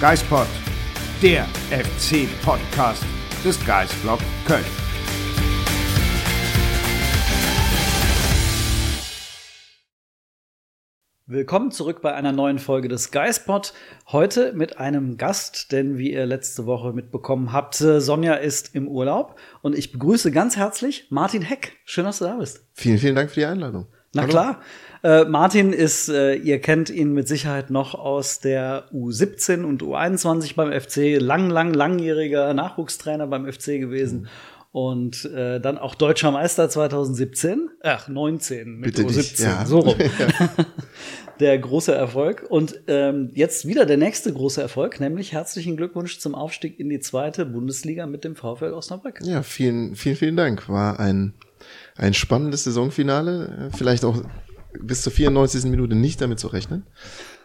Geispod, der FC-Podcast des Geisblog Köln. Willkommen zurück bei einer neuen Folge des Geispod. Heute mit einem Gast, denn wie ihr letzte Woche mitbekommen habt, Sonja ist im Urlaub und ich begrüße ganz herzlich Martin Heck. Schön, dass du da bist. Vielen, vielen Dank für die Einladung. Na Hallo. klar. Äh, Martin ist, äh, ihr kennt ihn mit Sicherheit noch aus der U17 und U21 beim FC, lang, lang, langjähriger Nachwuchstrainer beim FC gewesen. Und äh, dann auch deutscher Meister 2017, ach 19 mit Bitte U17, dich, ja. so rum. der große Erfolg. Und ähm, jetzt wieder der nächste große Erfolg, nämlich herzlichen Glückwunsch zum Aufstieg in die zweite Bundesliga mit dem VfL Osnabrück. Ja, vielen, vielen, vielen Dank. War ein, ein spannendes Saisonfinale. Äh, Vielleicht auch bis zur 94. Minute nicht damit zu rechnen.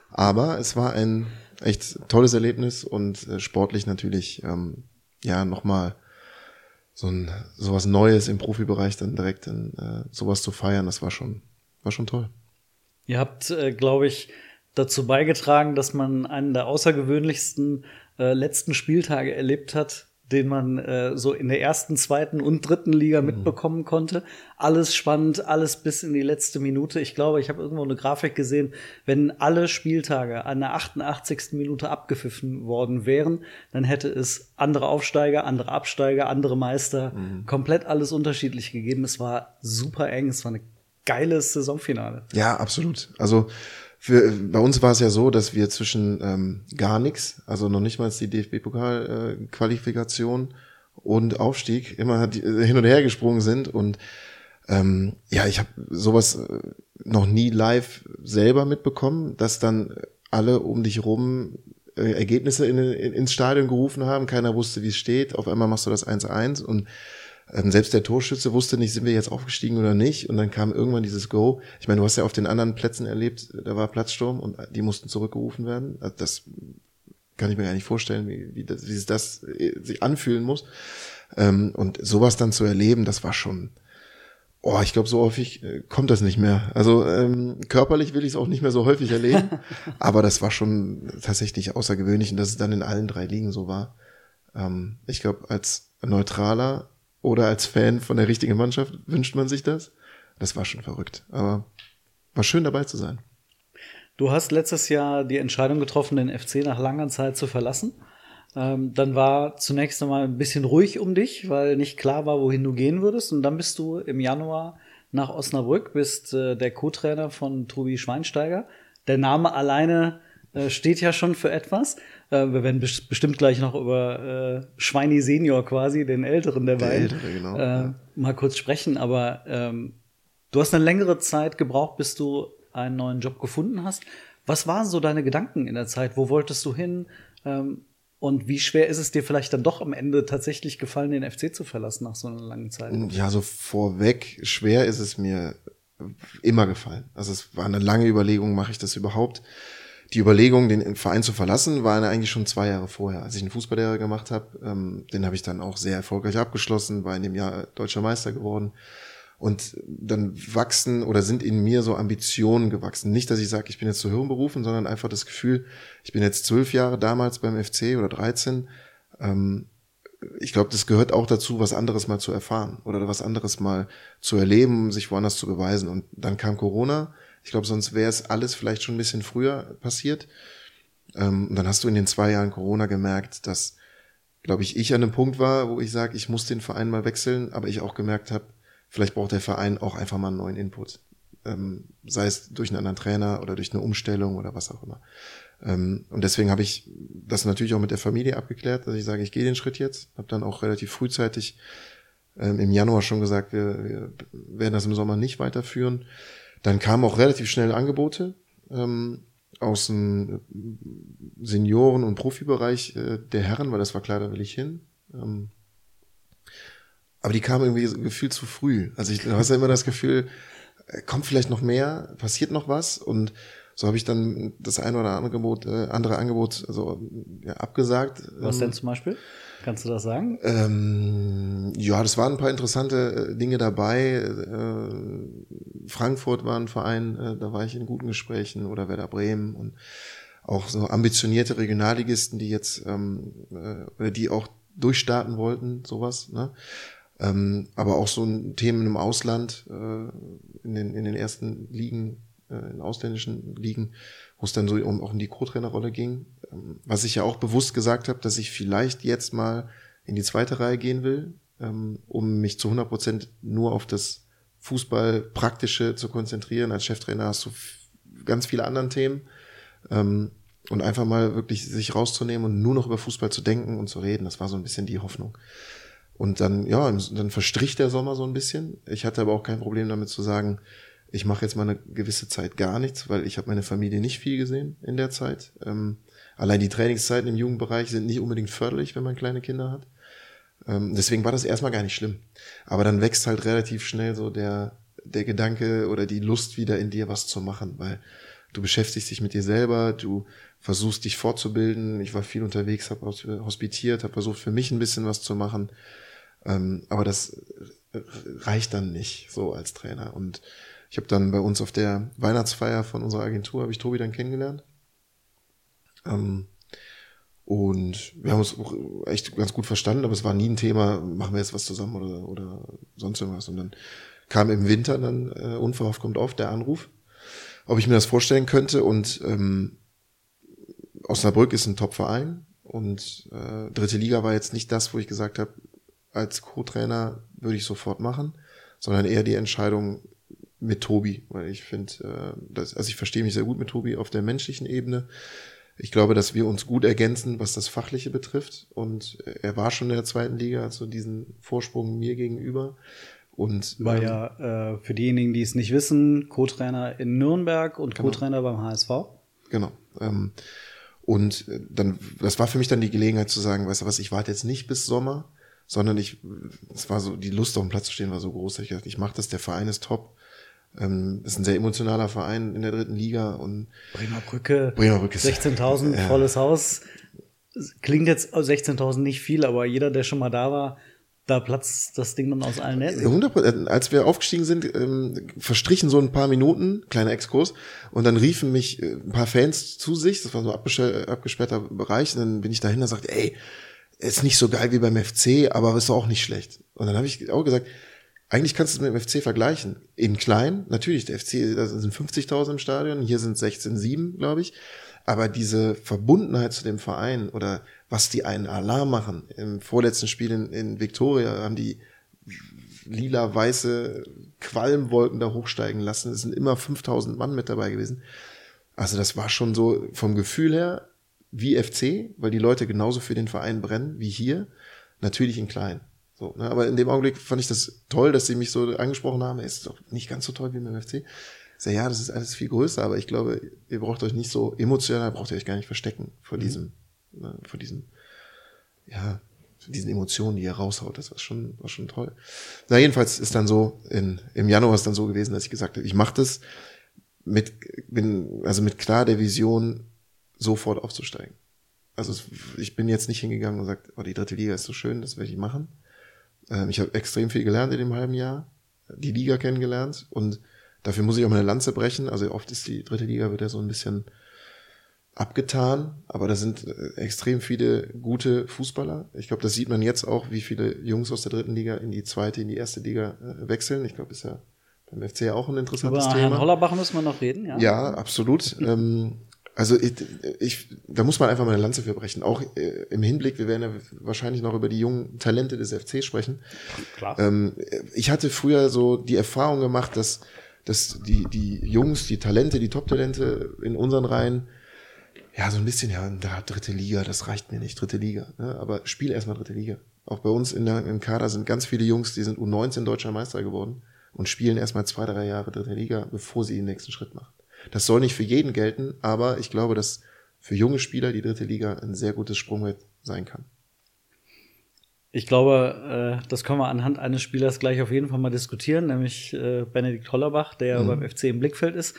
Aber es war ein echt tolles Erlebnis und äh, sportlich natürlich, ähm, ja, nochmal so ein, sowas Neues im Profibereich dann direkt in, äh, sowas zu feiern, das war schon, war schon toll. Ihr habt, äh, glaube ich, dazu beigetragen, dass man einen der außergewöhnlichsten äh, letzten Spieltage erlebt hat, den man äh, so in der ersten, zweiten und dritten Liga mitbekommen konnte. Alles spannend, alles bis in die letzte Minute. Ich glaube, ich habe irgendwo eine Grafik gesehen, wenn alle Spieltage an der 88. Minute abgepfiffen worden wären, dann hätte es andere Aufsteiger, andere Absteiger, andere Meister, komplett alles unterschiedlich gegeben. Es war super eng, es war ein geiles Saisonfinale. Ja, absolut. Also für, bei uns war es ja so, dass wir zwischen ähm, gar nichts, also noch nicht mal die DFB-Pokal-Qualifikation und Aufstieg immer äh, hin und her gesprungen sind und ähm, ja, ich habe sowas äh, noch nie live selber mitbekommen, dass dann alle um dich rum äh, Ergebnisse in, in, ins Stadion gerufen haben, keiner wusste, wie es steht, auf einmal machst du das 1-1 und ähm, selbst der Torschütze wusste nicht, sind wir jetzt aufgestiegen oder nicht. Und dann kam irgendwann dieses Go. Ich meine, du hast ja auf den anderen Plätzen erlebt, da war Platzsturm und die mussten zurückgerufen werden. Also das kann ich mir gar nicht vorstellen, wie, wie, das, wie sich das äh, sich anfühlen muss. Ähm, und sowas dann zu erleben, das war schon, oh, ich glaube, so häufig äh, kommt das nicht mehr. Also ähm, körperlich will ich es auch nicht mehr so häufig erleben, aber das war schon tatsächlich außergewöhnlich und dass es dann in allen drei Ligen so war. Ähm, ich glaube, als Neutraler oder als Fan von der richtigen Mannschaft wünscht man sich das. Das war schon verrückt, aber war schön dabei zu sein. Du hast letztes Jahr die Entscheidung getroffen, den FC nach langer Zeit zu verlassen. Ähm, dann war zunächst einmal ein bisschen ruhig um dich, weil nicht klar war, wohin du gehen würdest. Und dann bist du im Januar nach Osnabrück, bist äh, der Co-Trainer von Tobi Schweinsteiger. Der Name alleine äh, steht ja schon für etwas. Äh, wir werden bes bestimmt gleich noch über äh, Schweini Senior quasi, den Älteren der, Der beiden, Ältere, genau, äh, ja. mal kurz sprechen. Aber ähm, du hast eine längere Zeit gebraucht, bis du einen neuen Job gefunden hast. Was waren so deine Gedanken in der Zeit? Wo wolltest du hin? Ähm, und wie schwer ist es dir vielleicht dann doch am Ende tatsächlich gefallen, den FC zu verlassen nach so einer langen Zeit? Ja, so vorweg, schwer ist es mir immer gefallen. Also es war eine lange Überlegung, mache ich das überhaupt? Die Überlegung, den Verein zu verlassen, war eigentlich schon zwei Jahre vorher. Als ich einen Fußballlehrer gemacht habe, ähm, den habe ich dann auch sehr erfolgreich abgeschlossen, war in dem Jahr deutscher Meister geworden. Und dann wachsen oder sind in mir so Ambitionen gewachsen. Nicht, dass ich sage, ich bin jetzt zu Hirn berufen, sondern einfach das Gefühl, ich bin jetzt zwölf Jahre damals beim FC oder 13. Ähm, ich glaube, das gehört auch dazu, was anderes mal zu erfahren oder was anderes mal zu erleben, sich woanders zu beweisen. Und dann kam Corona. Ich glaube, sonst wäre es alles vielleicht schon ein bisschen früher passiert. Ähm, und dann hast du in den zwei Jahren Corona gemerkt, dass, glaube ich, ich an einem Punkt war, wo ich sage, ich muss den Verein mal wechseln, aber ich auch gemerkt habe, vielleicht braucht der Verein auch einfach mal einen neuen Input. Ähm, sei es durch einen anderen Trainer oder durch eine Umstellung oder was auch immer. Ähm, und deswegen habe ich das natürlich auch mit der Familie abgeklärt, dass ich sage, ich gehe den Schritt jetzt. Habe dann auch relativ frühzeitig ähm, im Januar schon gesagt, wir, wir werden das im Sommer nicht weiterführen. Dann kamen auch relativ schnell Angebote ähm, aus dem Senioren- und Profibereich äh, der Herren, weil das war klar, da will ich hin. Ähm, aber die kamen irgendwie so gefühlt zu früh. Also ich, hast ja immer das Gefühl, äh, kommt vielleicht noch mehr, passiert noch was und so habe ich dann das eine oder andere Angebot, äh, andere Angebot also, ja, abgesagt. Was ähm, denn zum Beispiel? Kannst du das sagen? Ähm, ja, das waren ein paar interessante äh, Dinge dabei. Äh, Frankfurt war ein Verein, äh, da war ich in guten Gesprächen oder Werder Bremen und auch so ambitionierte Regionalligisten, die jetzt ähm, äh, die auch durchstarten wollten, sowas. Ne? Ähm, aber auch so ein Themen im Ausland, äh, in, den, in den ersten Ligen, in ausländischen Ligen, wo es dann so um, auch um die Co-Trainerrolle ging. Ähm, was ich ja auch bewusst gesagt habe, dass ich vielleicht jetzt mal in die zweite Reihe gehen will, ähm, um mich zu 100 Prozent nur auf das Fußball-Praktische zu konzentrieren. Als Cheftrainer hast du ganz viele andere Themen. Ähm, und einfach mal wirklich sich rauszunehmen und nur noch über Fußball zu denken und zu reden. Das war so ein bisschen die Hoffnung. Und dann, ja, dann verstrich der Sommer so ein bisschen. Ich hatte aber auch kein Problem damit zu sagen, ich mache jetzt mal eine gewisse Zeit gar nichts, weil ich habe meine Familie nicht viel gesehen in der Zeit. Ähm, allein die Trainingszeiten im Jugendbereich sind nicht unbedingt förderlich, wenn man kleine Kinder hat. Ähm, deswegen war das erstmal gar nicht schlimm. Aber dann wächst halt relativ schnell so der, der Gedanke oder die Lust wieder in dir was zu machen, weil du beschäftigst dich mit dir selber, du versuchst dich fortzubilden. Ich war viel unterwegs, habe hospitiert, habe versucht für mich ein bisschen was zu machen. Ähm, aber das reicht dann nicht so als Trainer. Und ich habe dann bei uns auf der Weihnachtsfeier von unserer Agentur, habe ich Tobi dann kennengelernt. Ähm, und wir haben uns auch echt ganz gut verstanden, aber es war nie ein Thema, machen wir jetzt was zusammen oder, oder sonst irgendwas. Und dann kam im Winter dann äh, unverhofft kommt auf der Anruf, ob ich mir das vorstellen könnte. Und ähm, Osnabrück ist ein Top-Verein und äh, dritte Liga war jetzt nicht das, wo ich gesagt habe, als Co-Trainer würde ich sofort machen, sondern eher die Entscheidung, mit Tobi, weil ich finde, äh, das, also ich verstehe mich sehr gut mit Tobi auf der menschlichen Ebene. Ich glaube, dass wir uns gut ergänzen, was das Fachliche betrifft. Und er war schon in der zweiten Liga, also diesen Vorsprung mir gegenüber. Und war ähm, ja äh, für diejenigen, die es nicht wissen, Co-Trainer in Nürnberg und genau. Co-Trainer beim HSV. Genau. Ähm, und äh, dann, das war für mich dann die Gelegenheit zu sagen, weißt du was, ich warte jetzt nicht bis Sommer, sondern ich, es war so, die Lust auf dem Platz zu stehen war so groß, dass ich dachte, ich mache das, der Verein ist top. Ähm, ist ein sehr emotionaler Verein in der dritten Liga und Bremer Brücke, Bremer Brücke 16.000 ja. volles Haus. Klingt jetzt 16.000 nicht viel, aber jeder, der schon mal da war, da platzt das Ding dann aus allen Nähten. 100%. Als wir aufgestiegen sind, ähm, verstrichen so ein paar Minuten, kleiner Exkurs, und dann riefen mich äh, ein paar Fans zu sich, das war so ein abgesperrter Bereich, und dann bin ich dahin und sagte, ey, ist nicht so geil wie beim FC, aber ist auch nicht schlecht. Und dann habe ich auch gesagt, eigentlich kannst du es mit dem FC vergleichen. In klein, natürlich, der FC, da sind 50.000 im Stadion, hier sind 16,7, glaube ich. Aber diese Verbundenheit zu dem Verein oder was die einen Alarm machen, im vorletzten Spiel in, in Victoria haben die lila-weiße Qualmwolken da hochsteigen lassen. Es sind immer 5000 Mann mit dabei gewesen. Also das war schon so vom Gefühl her wie FC, weil die Leute genauso für den Verein brennen wie hier. Natürlich in klein. So, ne? Aber in dem Augenblick fand ich das toll, dass sie mich so angesprochen haben. Es ist doch nicht ganz so toll wie beim FC. Ich sag, ja, das ist alles viel größer, aber ich glaube, ihr braucht euch nicht so emotional, braucht ihr euch gar nicht verstecken vor mhm. diesem, ne, vor diesem, ja, diesen Emotionen, die ihr raushaut. Das war schon, war schon toll. Na, jedenfalls ist dann so, in, im Januar ist dann so gewesen, dass ich gesagt habe, ich mache das mit, bin, also mit klar der Vision, sofort aufzusteigen. Also ich bin jetzt nicht hingegangen und sagt, oh, die dritte Liga ist so schön, das werde ich machen. Ähm, ich habe extrem viel gelernt in dem halben Jahr, die Liga kennengelernt und dafür muss ich auch meine Lanze brechen. Also oft ist die dritte Liga wird ja so ein bisschen abgetan, aber da sind äh, extrem viele gute Fußballer. Ich glaube, das sieht man jetzt auch, wie viele Jungs aus der dritten Liga in die zweite, in die erste Liga äh, wechseln. Ich glaube, ist ja beim FC auch ein interessantes Über Thema. Herrn Hollerbach müssen wir noch reden, ja? Ja, absolut. ähm, also ich, ich, da muss man einfach mal eine Lanze für brechen. Auch äh, im Hinblick, wir werden ja wahrscheinlich noch über die jungen Talente des FC sprechen. Klar. Ähm, ich hatte früher so die Erfahrung gemacht, dass, dass die, die Jungs, die Talente, die Top-Talente in unseren Reihen, ja, so ein bisschen, ja, da dritte Liga, das reicht mir nicht, dritte Liga. Ne? Aber spiel erstmal dritte Liga. Auch bei uns in der, im Kader sind ganz viele Jungs, die sind U19 deutscher Meister geworden und spielen erstmal zwei, drei Jahre dritte Liga, bevor sie den nächsten Schritt machen. Das soll nicht für jeden gelten, aber ich glaube, dass für junge Spieler die dritte Liga ein sehr gutes Sprungbrett sein kann. Ich glaube, äh, das können wir anhand eines Spielers gleich auf jeden Fall mal diskutieren, nämlich äh, Benedikt Hollerbach, der mhm. beim FC im Blickfeld ist.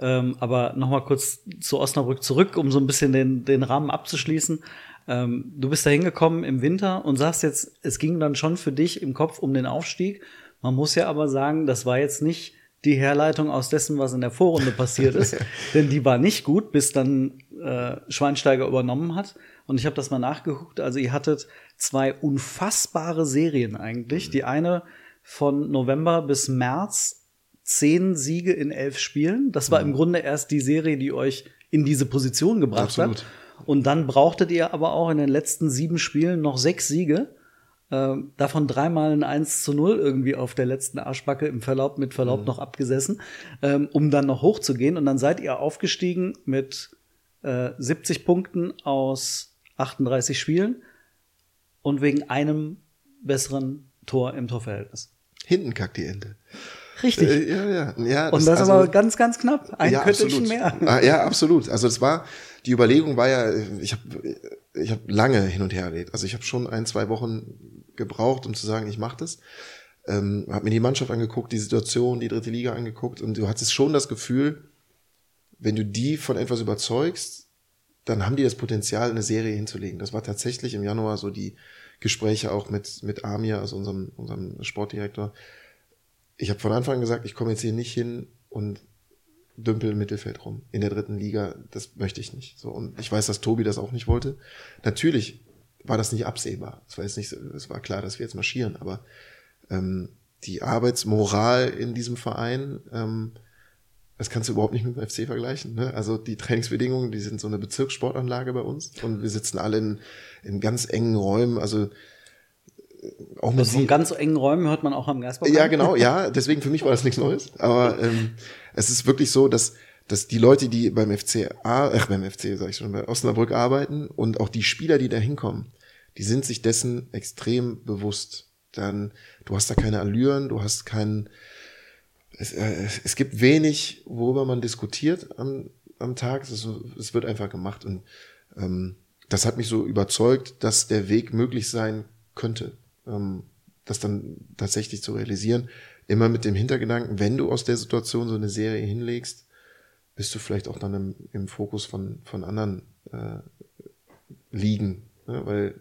Ähm, aber noch mal kurz zu Osnabrück zurück, um so ein bisschen den, den Rahmen abzuschließen. Ähm, du bist da hingekommen im Winter und sagst jetzt, es ging dann schon für dich im Kopf um den Aufstieg. Man muss ja aber sagen, das war jetzt nicht die Herleitung aus dessen, was in der Vorrunde passiert ist, denn die war nicht gut, bis dann äh, Schweinsteiger übernommen hat. Und ich habe das mal nachgeguckt. Also ihr hattet zwei unfassbare Serien eigentlich. Die eine von November bis März zehn Siege in elf Spielen. Das war im Grunde erst die Serie, die euch in diese Position gebracht Absolut. hat. Und dann brauchtet ihr aber auch in den letzten sieben Spielen noch sechs Siege. Äh, davon dreimal ein 1 zu 0 irgendwie auf der letzten Arschbacke im Verlaub, mit Verlaub mhm. noch abgesessen, ähm, um dann noch hochzugehen. Und dann seid ihr aufgestiegen mit äh, 70 Punkten aus 38 Spielen und wegen einem besseren Tor im Torverhältnis. Hinten kackt die Ente. Richtig. Äh, ja, ja, ja. Das und das also, aber ganz, ganz knapp. Ein ja, Köttelchen mehr. Ah, ja, absolut. Also es war, die Überlegung war ja, ich habe ich hab lange hin und her erlebt. Also ich habe schon ein, zwei Wochen gebraucht, um zu sagen, ich mache das. Ähm, habe mir die Mannschaft angeguckt, die Situation, die dritte Liga angeguckt und du hattest schon das Gefühl, wenn du die von etwas überzeugst, dann haben die das Potenzial, eine Serie hinzulegen. Das war tatsächlich im Januar so die Gespräche auch mit, mit Amir, also unserem, unserem Sportdirektor. Ich habe von Anfang an gesagt, ich komme jetzt hier nicht hin und dümpel im Mittelfeld rum in der dritten Liga. Das möchte ich nicht. So und ich weiß, dass Tobi das auch nicht wollte. Natürlich war das nicht absehbar. Es war jetzt nicht, es war klar, dass wir jetzt marschieren, aber ähm, die Arbeitsmoral in diesem Verein ähm, das kannst du überhaupt nicht mit dem FC vergleichen. Ne? Also die Trainingsbedingungen, die sind so eine Bezirkssportanlage bei uns und wir sitzen alle in, in ganz engen Räumen. Also äh, auch mit so ganz engen Räumen hört man auch am Geistbau. Ja, genau, ja. Deswegen für mich war das nichts Neues. Aber ähm, es ist wirklich so, dass dass die Leute, die beim FC, ach beim FC sag ich schon, bei Osnabrück arbeiten und auch die Spieler, die da hinkommen, die sind sich dessen extrem bewusst. Dann, du hast da keine Allüren, du hast keinen es, äh, es gibt wenig, worüber man diskutiert am, am Tag. Es, es wird einfach gemacht. Und ähm, das hat mich so überzeugt, dass der Weg möglich sein könnte, ähm, das dann tatsächlich zu realisieren. Immer mit dem Hintergedanken, wenn du aus der Situation so eine Serie hinlegst, bist du vielleicht auch dann im, im Fokus von, von anderen äh, liegen. Ne? Weil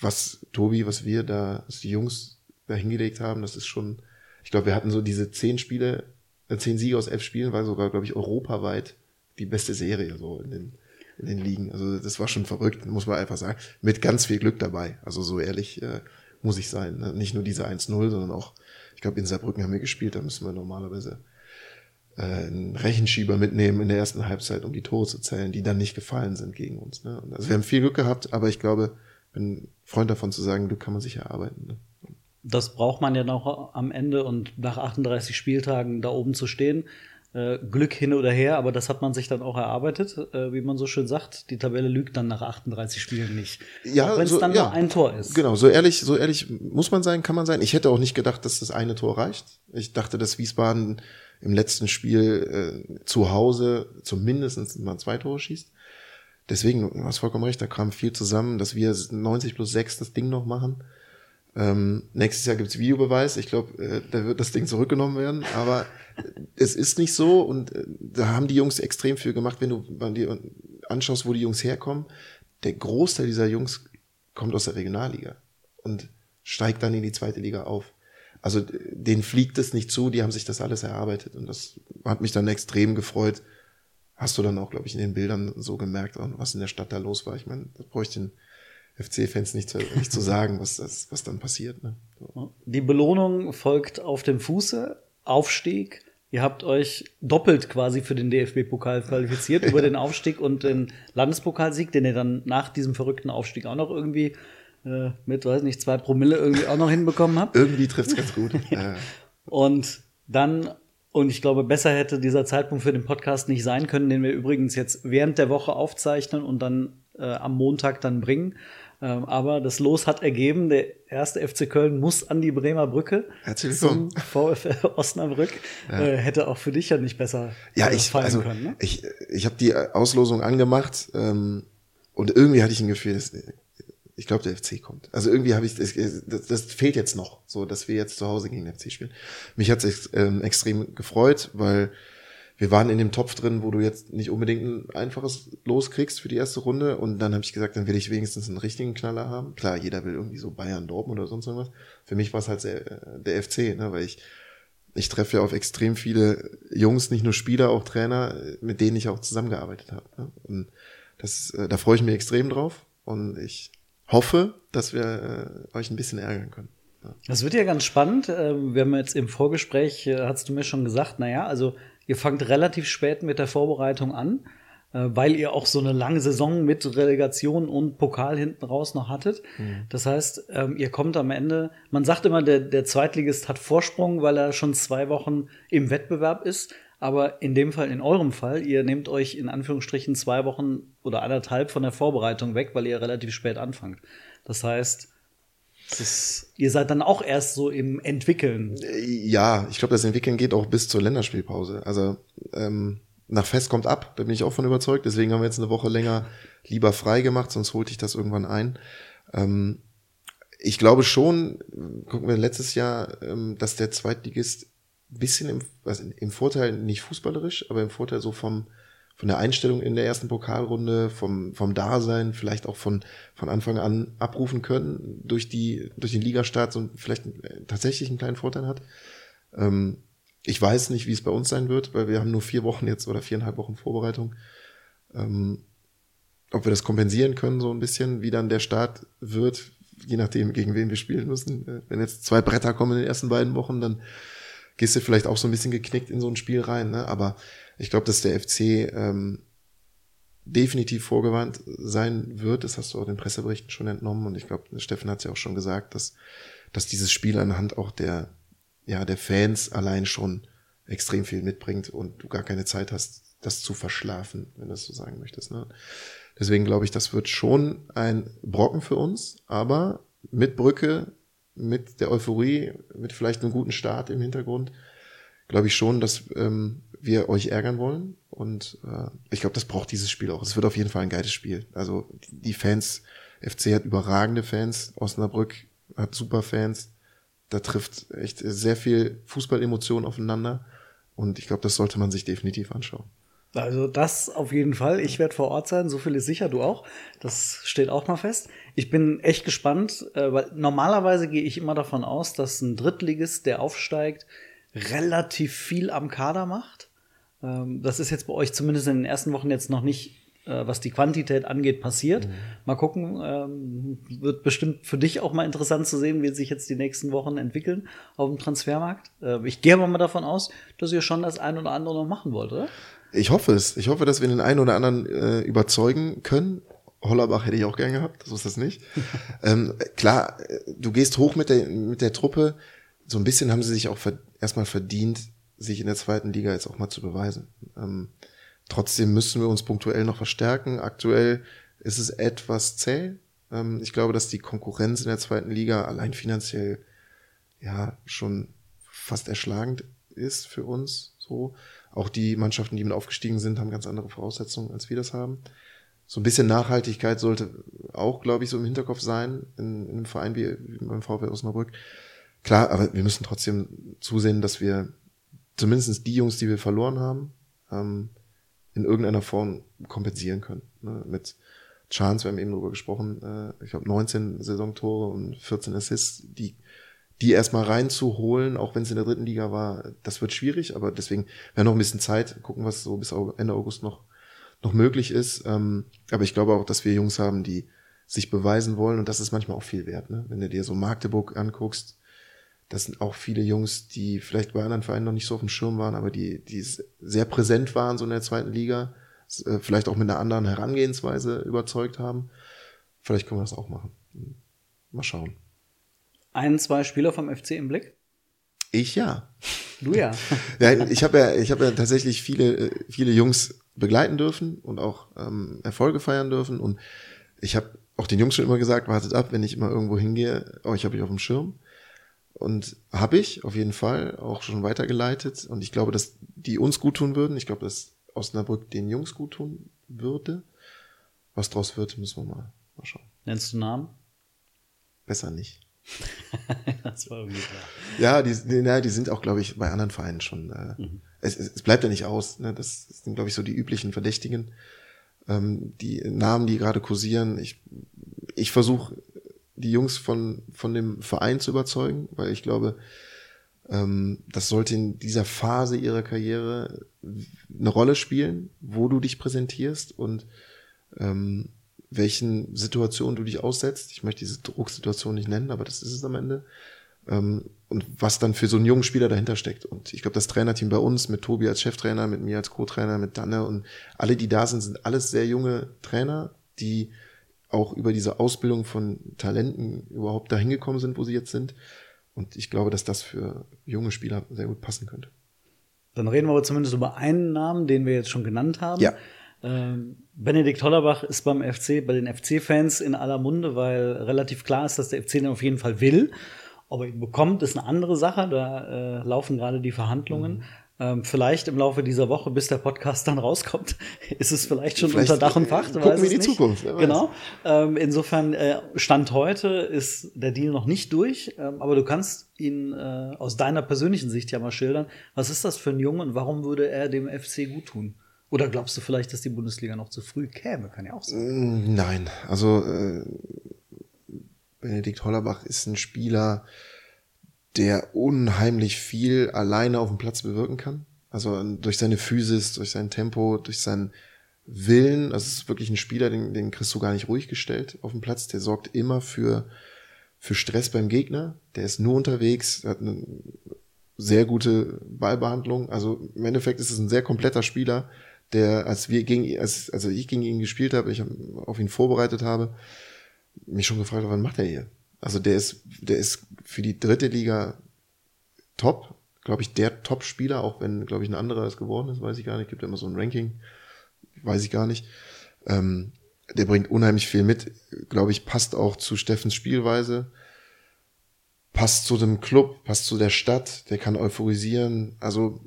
was Tobi, was wir da, was die Jungs da hingelegt haben, das ist schon ich glaube, wir hatten so diese zehn Spiele, äh, zehn Siege aus elf Spielen, war sogar, glaube ich, europaweit die beste Serie so in den, in den Ligen. Also das war schon verrückt, muss man einfach sagen. Mit ganz viel Glück dabei. Also so ehrlich äh, muss ich sein. Ne? Nicht nur diese 1-0, sondern auch, ich glaube, in Saarbrücken haben wir gespielt, da müssen wir normalerweise äh, einen Rechenschieber mitnehmen in der ersten Halbzeit, um die Tore zu zählen, die dann nicht gefallen sind gegen uns. Ne? Also wir haben viel Glück gehabt, aber ich glaube, bin Freund davon zu sagen, Glück kann man sich erarbeiten. Ne? das braucht man ja noch am Ende und nach 38 Spieltagen da oben zu stehen. Äh, Glück hin oder her, aber das hat man sich dann auch erarbeitet, äh, wie man so schön sagt. Die Tabelle lügt dann nach 38 Spielen nicht. Ja, wenn es so, dann ja. nur ein Tor ist. Genau, so ehrlich, so ehrlich muss man sein, kann man sein. Ich hätte auch nicht gedacht, dass das eine Tor reicht. Ich dachte, dass Wiesbaden im letzten Spiel äh, zu Hause zumindest mal zwei Tore schießt. Deswegen, du hast vollkommen recht, da kam viel zusammen, dass wir 90 plus 6 das Ding noch machen. Ähm, nächstes Jahr gibt's Videobeweis. Ich glaube, äh, da wird das Ding zurückgenommen werden. Aber es ist nicht so und äh, da haben die Jungs extrem viel gemacht. Wenn du dir anschaust, wo die Jungs herkommen, der Großteil dieser Jungs kommt aus der Regionalliga und steigt dann in die zweite Liga auf. Also denen fliegt es nicht zu, die haben sich das alles erarbeitet und das hat mich dann extrem gefreut. Hast du dann auch, glaube ich, in den Bildern so gemerkt, was in der Stadt da los war. Ich meine, das bräuchte den FC-Fans nicht, zu, nicht zu sagen, was, das, was dann passiert. Ne? So. Die Belohnung folgt auf dem Fuße, Aufstieg. Ihr habt euch doppelt quasi für den DFB-Pokal qualifiziert über den Aufstieg und den Landespokalsieg, den ihr dann nach diesem verrückten Aufstieg auch noch irgendwie äh, mit, weiß nicht, zwei Promille irgendwie auch noch hinbekommen habt. Irgendwie trifft's ganz gut. ja. Und dann und ich glaube, besser hätte dieser Zeitpunkt für den Podcast nicht sein können, den wir übrigens jetzt während der Woche aufzeichnen und dann äh, am Montag dann bringen. Ähm, aber das Los hat ergeben, der erste FC Köln muss an die Bremer Brücke Herzlich willkommen. VfL Osnabrück. Äh, hätte auch für dich ja nicht besser Ja, äh, ich, fallen also, können. Ne? ich, ich habe die Auslosung angemacht ähm, und irgendwie hatte ich ein Gefühl, dass, ich glaube, der FC kommt. Also irgendwie habe ich, das, das, das fehlt jetzt noch, so dass wir jetzt zu Hause gegen den FC spielen. Mich hat es ähm, extrem gefreut, weil wir waren in dem Topf drin, wo du jetzt nicht unbedingt ein einfaches Los kriegst für die erste Runde. Und dann habe ich gesagt, dann will ich wenigstens einen richtigen Knaller haben. Klar, jeder will irgendwie so Bayern, Dortmund oder sonst irgendwas. Für mich war es halt der, der FC, ne, weil ich ich treffe ja auf extrem viele Jungs, nicht nur Spieler, auch Trainer, mit denen ich auch zusammengearbeitet habe. Ne? Und das, äh, da freue ich mich extrem drauf und ich hoffe, dass wir äh, euch ein bisschen ärgern können. Das wird ja ganz spannend. Ähm, Wir haben jetzt im Vorgespräch, äh, hast du mir schon gesagt, naja, also ihr fangt relativ spät mit der Vorbereitung an, äh, weil ihr auch so eine lange Saison mit Relegation und Pokal hinten raus noch hattet. Das heißt, ähm, ihr kommt am Ende, man sagt immer, der, der Zweitligist hat Vorsprung, weil er schon zwei Wochen im Wettbewerb ist. Aber in dem Fall, in eurem Fall, ihr nehmt euch in Anführungsstrichen zwei Wochen oder anderthalb von der Vorbereitung weg, weil ihr relativ spät anfangt. Das heißt, ist, ihr seid dann auch erst so im Entwickeln. Ja, ich glaube, das Entwickeln geht auch bis zur Länderspielpause. Also ähm, nach Fest kommt ab, da bin ich auch von überzeugt. Deswegen haben wir jetzt eine Woche länger lieber frei gemacht, sonst holte ich das irgendwann ein. Ähm, ich glaube schon, gucken wir letztes Jahr, ähm, dass der Zweitligist bisschen im, was, im Vorteil, nicht fußballerisch, aber im Vorteil so vom, von der Einstellung in der ersten Pokalrunde, vom, vom Dasein, vielleicht auch von, von Anfang an abrufen können durch die, durch den Ligastart so vielleicht äh, tatsächlich einen kleinen Vorteil hat. Ähm, ich weiß nicht, wie es bei uns sein wird, weil wir haben nur vier Wochen jetzt oder viereinhalb Wochen Vorbereitung. Ähm, ob wir das kompensieren können, so ein bisschen, wie dann der Start wird, je nachdem, gegen wen wir spielen müssen. Äh, Wenn jetzt zwei Bretter kommen in den ersten beiden Wochen, dann gehst du vielleicht auch so ein bisschen geknickt in so ein Spiel rein. Ne? Aber ich glaube, dass der FC ähm, definitiv vorgewarnt sein wird. Das hast du auch den Presseberichten schon entnommen. Und ich glaube, Steffen hat es ja auch schon gesagt, dass, dass dieses Spiel anhand auch der, ja, der Fans allein schon extrem viel mitbringt und du gar keine Zeit hast, das zu verschlafen, wenn du das so sagen möchtest. Ne? Deswegen glaube ich, das wird schon ein Brocken für uns, aber mit Brücke, mit der Euphorie, mit vielleicht einem guten Start im Hintergrund, glaube ich schon, dass ähm, wir euch ärgern wollen. Und äh, ich glaube, das braucht dieses Spiel auch. Es wird auf jeden Fall ein geiles Spiel. Also die Fans, FC hat überragende Fans, Osnabrück hat super Fans. Da trifft echt sehr viel Fußballemotion aufeinander. Und ich glaube, das sollte man sich definitiv anschauen. Also das auf jeden Fall. Ich werde vor Ort sein, so viel ist sicher, du auch. Das steht auch mal fest. Ich bin echt gespannt, äh, weil normalerweise gehe ich immer davon aus, dass ein Drittligist, der aufsteigt, relativ viel am Kader macht. Ähm, Das ist jetzt bei euch zumindest in den ersten Wochen jetzt noch nicht, äh, was die Quantität angeht, passiert. Mal gucken, ähm, wird bestimmt für dich auch mal interessant zu sehen, wie sich jetzt die nächsten Wochen entwickeln auf dem Transfermarkt. Äh, Ich gehe aber mal davon aus, dass ihr schon das ein oder andere noch machen wollt, oder? Ich hoffe es. Ich hoffe, dass wir den einen oder anderen äh, überzeugen können. Hollerbach hätte ich auch gern gehabt, so ist das nicht. ähm, klar, du gehst hoch mit der, mit der Truppe. So ein bisschen haben sie sich auch ver erstmal verdient, sich in der zweiten Liga jetzt auch mal zu beweisen. Ähm, trotzdem müssen wir uns punktuell noch verstärken. Aktuell ist es etwas zäh. Ähm, ich glaube, dass die Konkurrenz in der zweiten Liga allein finanziell ja schon fast erschlagend ist für uns. So auch die Mannschaften, die mit aufgestiegen sind, haben ganz andere Voraussetzungen, als wir das haben. So ein bisschen Nachhaltigkeit sollte auch, glaube ich, so im Hinterkopf sein in, in einem Verein wie, wie beim VfL Osnabrück. Klar, aber wir müssen trotzdem zusehen, dass wir zumindest die Jungs, die wir verloren haben, ähm, in irgendeiner Form kompensieren können. Ne? Mit Chance, wir haben eben drüber gesprochen, äh, ich glaube 19 Saisontore und 14 Assists, die die erstmal reinzuholen, auch wenn es in der dritten Liga war, das wird schwierig, aber deswegen wir noch ein bisschen Zeit, gucken, was so bis Ende August noch, noch möglich ist. Ähm, aber ich glaube auch, dass wir Jungs haben, die sich beweisen wollen und das ist manchmal auch viel wert. Ne? Wenn du dir so Magdeburg anguckst, das sind auch viele Jungs, die vielleicht bei anderen Vereinen noch nicht so auf dem Schirm waren, aber die, die sehr präsent waren, so in der zweiten Liga, äh, vielleicht auch mit einer anderen Herangehensweise überzeugt haben. Vielleicht können wir das auch machen. Mal schauen. Ein, zwei Spieler vom FC im Blick? Ich ja. Du ja. ja ich habe ja, ich habe ja tatsächlich viele, viele Jungs begleiten dürfen und auch ähm, Erfolge feiern dürfen. Und ich habe auch den Jungs schon immer gesagt, wartet ab, wenn ich immer irgendwo hingehe, euch habe ich auf dem Schirm. Und habe ich auf jeden Fall auch schon weitergeleitet. Und ich glaube, dass die uns gut tun würden. Ich glaube, dass Osnabrück den Jungs gut tun würde. Was draus wird, müssen wir mal, mal schauen. Nennst du Namen? Besser nicht. das war irgendwie klar. Ja, die, die, na, die sind auch, glaube ich, bei anderen Vereinen schon. Äh, Mhm. Es, es, es bleibt ja nicht aus. Ne? Das sind, glaube ich, so die üblichen Verdächtigen. Ähm, die Namen, die gerade kursieren. Ich, ich versuche, die Jungs von, von dem Verein zu überzeugen, weil ich glaube, ähm, das sollte in dieser Phase ihrer Karriere eine Rolle spielen, wo du dich präsentierst und ähm, welchen Situationen du dich aussetzt. Ich möchte diese Drucksituation nicht nennen, aber das ist es am Ende. Ähm, und was dann für so einen jungen Spieler dahinter steckt. Und ich glaube, das Trainerteam bei uns mit Tobi als Cheftrainer, mit mir als Co-Trainer, mit Danne und alle, die da sind, sind alles sehr junge Trainer, die auch über diese Ausbildung von Talenten überhaupt dahin gekommen sind, wo sie jetzt sind. Und ich glaube, dass das für junge Spieler sehr gut passen könnte. Dann reden wir aber zumindest über einen Namen, den wir jetzt schon genannt haben. Ja. Ähm, Benedikt Hollerbach ist beim FC, bei den FC-Fans in aller Munde, weil relativ klar ist, dass der FC den auf jeden Fall will. Ob er ihn bekommt, ist eine andere Sache. Da äh, laufen gerade die Verhandlungen. Ähm, vielleicht im Laufe dieser Woche, bis der Podcast dann rauskommt, ist es vielleicht schon Vielleicht, unter Dach und äh, Fach. gucken wir die nicht. Zukunft. Genau. Ähm, insofern, äh, Stand heute ist der Deal noch nicht durch, ähm, aber du kannst ihn äh, aus deiner persönlichen Sicht ja mal schildern. Was ist das für ein Junge und warum würde er dem FC gut tun? Oder glaubst du vielleicht, dass die Bundesliga noch zu früh käme? Kann ja auch sein. Mm, Nein, also äh, Benedikt Hollerbach ist ein Spieler, der unheimlich viel alleine auf dem Platz bewirken kann. Also äh, durch seine Physis, durch sein Tempo, durch seinen Willen. Also es ist wirklich ein Spieler, den, den kriegst du gar nicht ruhig gestellt auf dem Platz. Der sorgt immer für, für Stress beim Gegner. Der ist nur unterwegs, hat eine sehr gute Ballbehandlung. Also im Endeffekt ist es ein sehr kompletter Spieler, der, als wir gegen, als, also ich gegen ihn gespielt habe, ich auf ihn vorbereitet habe, mich schon gefragt was macht er hier? Also der ist, der ist für die dritte Liga top, glaube ich, der Top-Spieler, auch wenn, glaube ich, ein anderer es geworden ist, weiß ich gar nicht, gibt immer so ein Ranking, weiß ich gar nicht. Ähm, der bringt unheimlich viel mit, glaube ich, passt auch zu Steffens Spielweise, passt zu dem Club, passt zu der Stadt, der kann euphorisieren. Also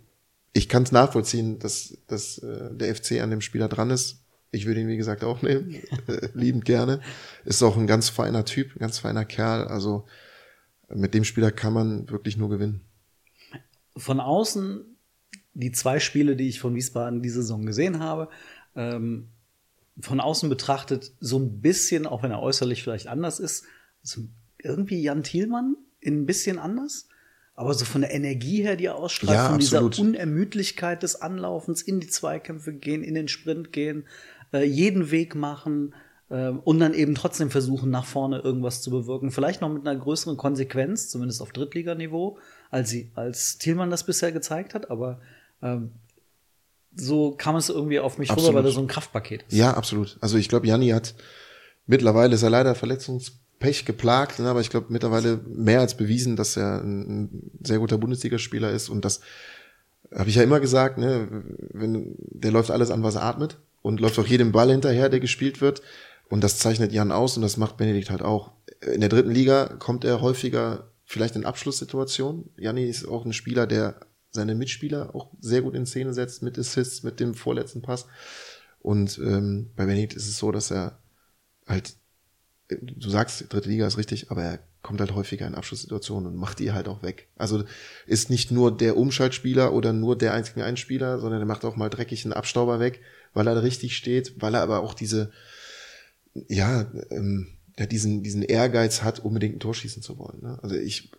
ich kann es nachvollziehen, dass, dass äh, der FC an dem Spieler dran ist. Ich würde ihn, wie gesagt, auch nehmen, äh, liebend gerne. Ist auch ein ganz feiner Typ, ein ganz feiner Kerl. Also mit dem Spieler kann man wirklich nur gewinnen. Von außen, die zwei Spiele, die ich von Wiesbaden diese Saison gesehen habe, ähm, von außen betrachtet so ein bisschen, auch wenn er äußerlich vielleicht anders ist, so irgendwie Jan Thielmann in ein bisschen anders. Aber so von der Energie her, die er ausstrahlt, Ja, von absolut. dieser Unermüdlichkeit des Anlaufens, in die Zweikämpfe gehen, in den Sprint gehen, äh, jeden Weg machen äh, und dann eben trotzdem versuchen, nach vorne irgendwas zu bewirken. Vielleicht noch mit einer größeren Konsequenz, zumindest auf Drittliganiveau, als, sie, als Thielmann das bisher gezeigt hat. Aber ähm, so kam es irgendwie auf mich rüber, Absolut. weil er so ein Kraftpaket ist. Ja, absolut. Also ich glaube, Janni hat mittlerweile ist er leider Verletzungspech geplagt, ne, aber ich glaube mittlerweile mehr als bewiesen, dass er ein, ein sehr guter Bundesligaspieler ist und das habe ich ja immer gesagt, ne, wenn der läuft alles an, was er atmet und läuft auch jedem Ball hinterher, der gespielt wird und das zeichnet Jan aus und das macht Benedikt halt auch. In der dritten Liga kommt er häufiger vielleicht in Abschlusssituationen. Janni ist auch ein Spieler, der seine Mitspieler auch sehr gut in Szene setzt mit Assists, mit dem vorletzten Pass. Und ähm, bei Benedikt ist es so, dass er halt, du sagst, dritte Liga ist richtig, aber er kommt halt häufiger in Abschlusssituationen und macht die halt auch weg. Also ist nicht nur der Umschaltspieler oder nur der einzige Einspieler, sondern er macht auch mal dreckig einen Abstauber weg, weil er richtig steht, weil er aber auch diese, ja, ähm, der diesen, diesen Ehrgeiz hat, unbedingt ein Tor schießen zu wollen. Ne? Also ich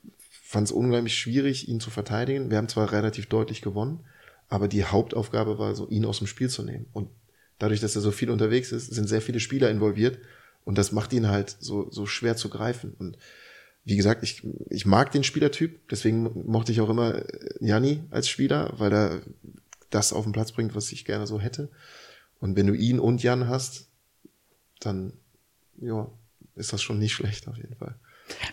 fand es unheimlich schwierig, ihn zu verteidigen. Wir haben zwar relativ deutlich gewonnen, aber die Hauptaufgabe war so, ihn aus dem Spiel zu nehmen. Und dadurch, dass er so viel unterwegs ist, sind sehr viele Spieler involviert und das macht ihn halt so, so schwer zu greifen. Und wie gesagt, ich, ich mag den Spielertyp, deswegen mochte ich auch immer äh, Janni als Spieler, weil er das auf den Platz bringt, was ich gerne so hätte. Und wenn du ihn und Jan hast, dann ja, ist das schon nicht schlecht auf jeden Fall.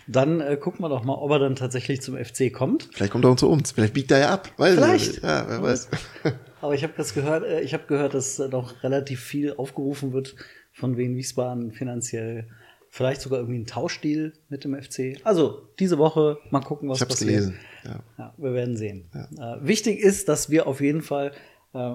Dann äh, gucken wir doch mal, ob er dann tatsächlich zum FC kommt. Vielleicht kommt er auch zu uns, vielleicht biegt er ja ab. Weiß ich Vielleicht. Ja, wer weiß. Aber ich habe das gehört, äh, ich habe gehört, dass äh, noch relativ viel aufgerufen wird, von wem Wiesbaden finanziell Vielleicht sogar irgendwie ein Tauschdeal mit dem FC. Also diese Woche mal gucken, was Ich hab's passiert. gelesen. Ja. Ja, wir werden sehen. Äh, wichtig ist, dass wir auf jeden Fall, äh,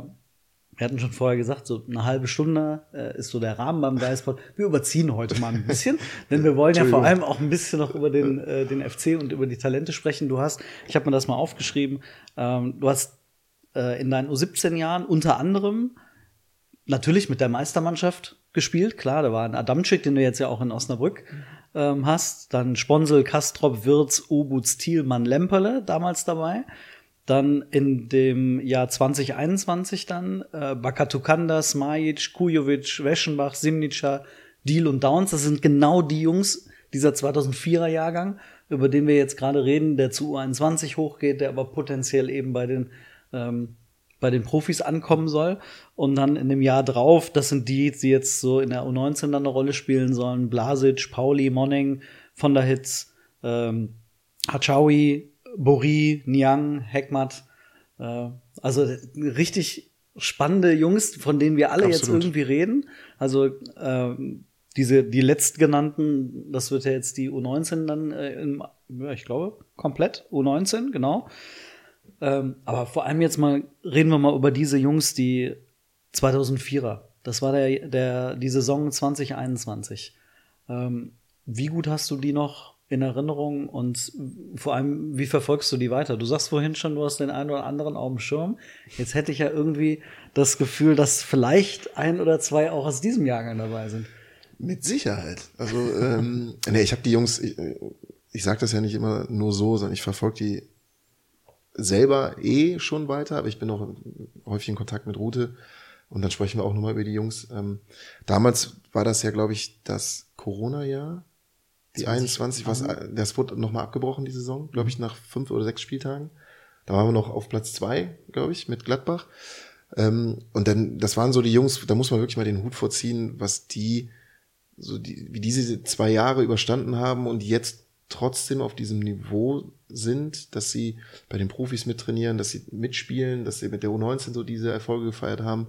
wir hatten schon vorher gesagt, so eine halbe Stunde äh, ist so der Rahmen beim Geistpod. Wir überziehen heute mal ein bisschen, denn wir wollen ja vor allem auch ein bisschen noch über den, äh, den FC und über die Talente sprechen. Du hast, ich habe mir das mal aufgeschrieben, ähm, du hast äh, in deinen U17 Jahren unter anderem natürlich mit der Meistermannschaft gespielt. Klar, da war ein Adamczyk, den du jetzt ja auch in Osnabrück ähm, hast. Dann Sponsel, Kastrop, Wirz, Obutz, Thielmann, Lemperle damals dabei. Dann in dem Jahr 2021 dann äh, Bakatukanda, Smajic, Kujovic, Weschenbach, Simnica, Deal und Downs. Das sind genau die Jungs dieser 2004er Jahrgang, über den wir jetzt gerade reden, der zu U21 hochgeht, der aber potenziell eben bei den ähm, bei den Profis ankommen soll. Und dann in dem Jahr drauf, das sind die, die jetzt so in der U19 dann eine Rolle spielen sollen. Blasic, Pauli, Monning, von der Hitz, ähm, Hachawi, Bori, Niang, Heckmat. Äh, also richtig spannende Jungs, von denen wir alle jetzt Absolut. irgendwie reden. Also ähm, diese, die letztgenannten, das wird ja jetzt die U19 dann, äh, im, ja, ich glaube, komplett U19, genau. Ähm, aber vor allem jetzt mal reden wir mal über diese Jungs, die 2004er. Das war der, der, die Saison 2021. Ähm, wie gut hast du die noch in Erinnerung und vor allem, wie verfolgst du die weiter? Du sagst vorhin schon, du hast den einen oder anderen auf dem Schirm. Jetzt hätte ich ja irgendwie das Gefühl, dass vielleicht ein oder zwei auch aus diesem Jahrgang dabei sind. Mit Sicherheit. Also, ähm, nee, ich habe die Jungs, ich, ich sage das ja nicht immer nur so, sondern ich verfolge die selber eh schon weiter, aber ich bin auch häufig in Kontakt mit Rute und dann sprechen wir auch nochmal über die Jungs. Ähm, damals war das ja, glaube ich, das Corona-Jahr, die 21, was, das wurde nochmal abgebrochen, die Saison, glaube ich, nach fünf oder sechs Spieltagen. Da waren wir noch auf Platz zwei, glaube ich, mit Gladbach. Ähm, und dann, das waren so die Jungs, da muss man wirklich mal den Hut vorziehen, was die, so die, wie diese zwei Jahre überstanden haben und jetzt trotzdem auf diesem Niveau sind, dass sie bei den Profis mittrainieren, dass sie mitspielen, dass sie mit der U19 so diese Erfolge gefeiert haben.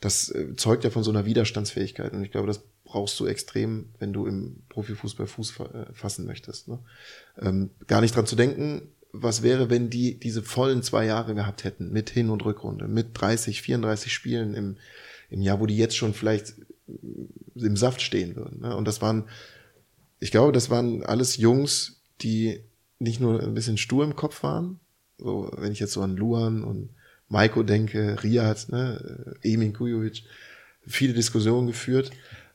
Das äh, zeugt ja von so einer Widerstandsfähigkeit. Und ich glaube, das brauchst du extrem, wenn du im Profifußball Fuß äh, fassen möchtest. Ne? Ähm, gar nicht dran zu denken, was wäre, wenn die diese vollen zwei Jahre gehabt hätten, mit Hin- und Rückrunde, mit 30, 34 Spielen im, im Jahr, wo die jetzt schon vielleicht äh, im Saft stehen würden. Ne? Und das waren, ich glaube, das waren alles Jungs, die nicht nur ein bisschen stur im Kopf waren, so, wenn ich jetzt so an Luan und Maiko denke, Riyad, ne, Emin Kujovic, viele Diskussionen geführt.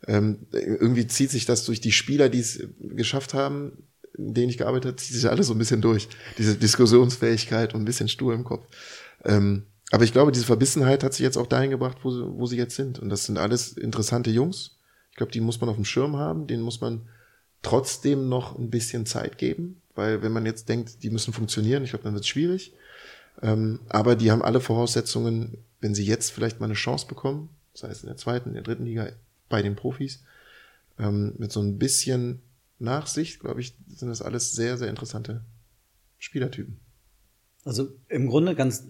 Ähm, irgendwie zieht sich das durch die Spieler, die es geschafft haben, in denen ich gearbeitet habe, zieht sich alles so ein bisschen durch. Diese Diskussionsfähigkeit und ein bisschen stur im Kopf. Ähm, aber ich glaube, diese Verbissenheit hat sich jetzt auch dahin gebracht, wo sie, wo sie jetzt sind. Und das sind alles interessante Jungs. Ich glaube, die muss man auf dem Schirm haben, denen muss man trotzdem noch ein bisschen Zeit geben, weil wenn man jetzt denkt, die müssen funktionieren, ich glaube, dann wird es schwierig. Ähm, aber die haben alle Voraussetzungen, wenn sie jetzt vielleicht mal eine Chance bekommen, sei es in der zweiten, in der dritten Liga, bei den Profis, ähm, mit so ein bisschen Nachsicht, glaube ich, sind das alles sehr, sehr interessante Spielertypen. Also im Grunde ganz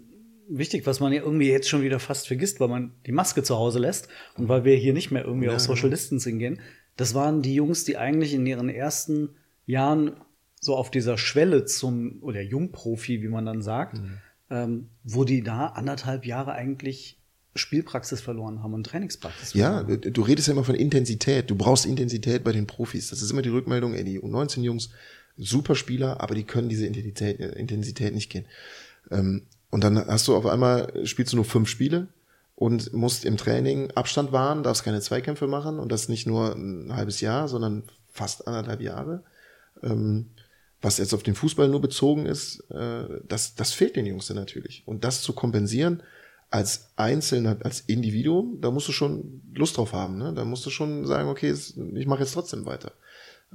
wichtig, was man ja irgendwie jetzt schon wieder fast vergisst, weil man die Maske zu Hause lässt und weil wir hier nicht mehr irgendwie Ja, auf Social Distancing gehen. Das waren die Jungs, die eigentlich in ihren ersten Jahren so auf dieser Schwelle zum, oder Jungprofi, wie man dann sagt, ähm, wo die da anderthalb Jahre eigentlich Spielpraxis verloren haben und Trainingspraxis Ja, verloren haben. du redest ja immer von Intensität. Du brauchst Intensität bei den Profis. Das ist immer die Rückmeldung, ey, die U19-Jungs, super Spieler, aber die können diese Intensität, äh, Intensität nicht gehen. Ähm, und dann hast du auf einmal, spielst du nur fünf Spiele und musst im Training Abstand wahren, darfst keine Zweikämpfe machen und das nicht nur ein halbes Jahr, sondern fast anderthalb Jahre. Ähm, was jetzt auf den Fußball nur bezogen ist, äh, das, das fehlt den Jungs dann natürlich. Und das zu kompensieren als Einzelner, als Individuum, da musst du schon Lust drauf haben. Ne? Da musst du schon sagen, okay, ich mache jetzt trotzdem weiter.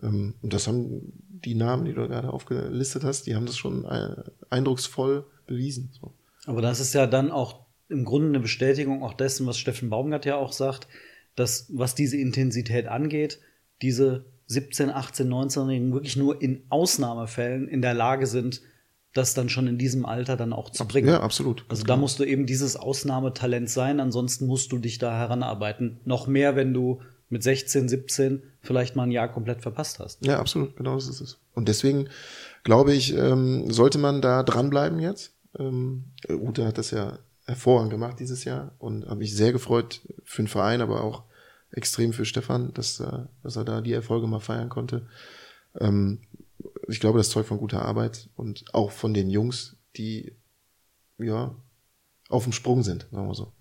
Ähm, Und das haben die Namen, die du gerade aufgelistet hast, die haben das schon eindrucksvoll bewiesen. So. Aber das ist ja dann auch im Grunde eine Bestätigung auch dessen, was Steffen Baumgart ja auch sagt, dass was diese Intensität angeht, diese 17, 18, 19-Jährigen wirklich nur in Ausnahmefällen in der Lage sind, das dann schon in diesem Alter dann auch zu bringen. Ja, absolut. Also da musst du eben dieses Ausnahmetalent sein, ansonsten musst du dich da heranarbeiten. Noch mehr, wenn du mit 16, 17 vielleicht mal ein Jahr komplett verpasst hast. Ja, absolut, genau so ist es. Und deswegen glaube ich, ähm, sollte man da dranbleiben jetzt. Ähm, Ute hat das ja hervorragend gemacht dieses Jahr und habe mich sehr gefreut für den Verein, aber auch extrem für Stefan, dass, äh, dass er da die Erfolge mal feiern konnte. Ähm, ich glaube, das zeugt von guter Arbeit und auch von den Jungs, die ja auf dem Sprung sind, sagen wir so.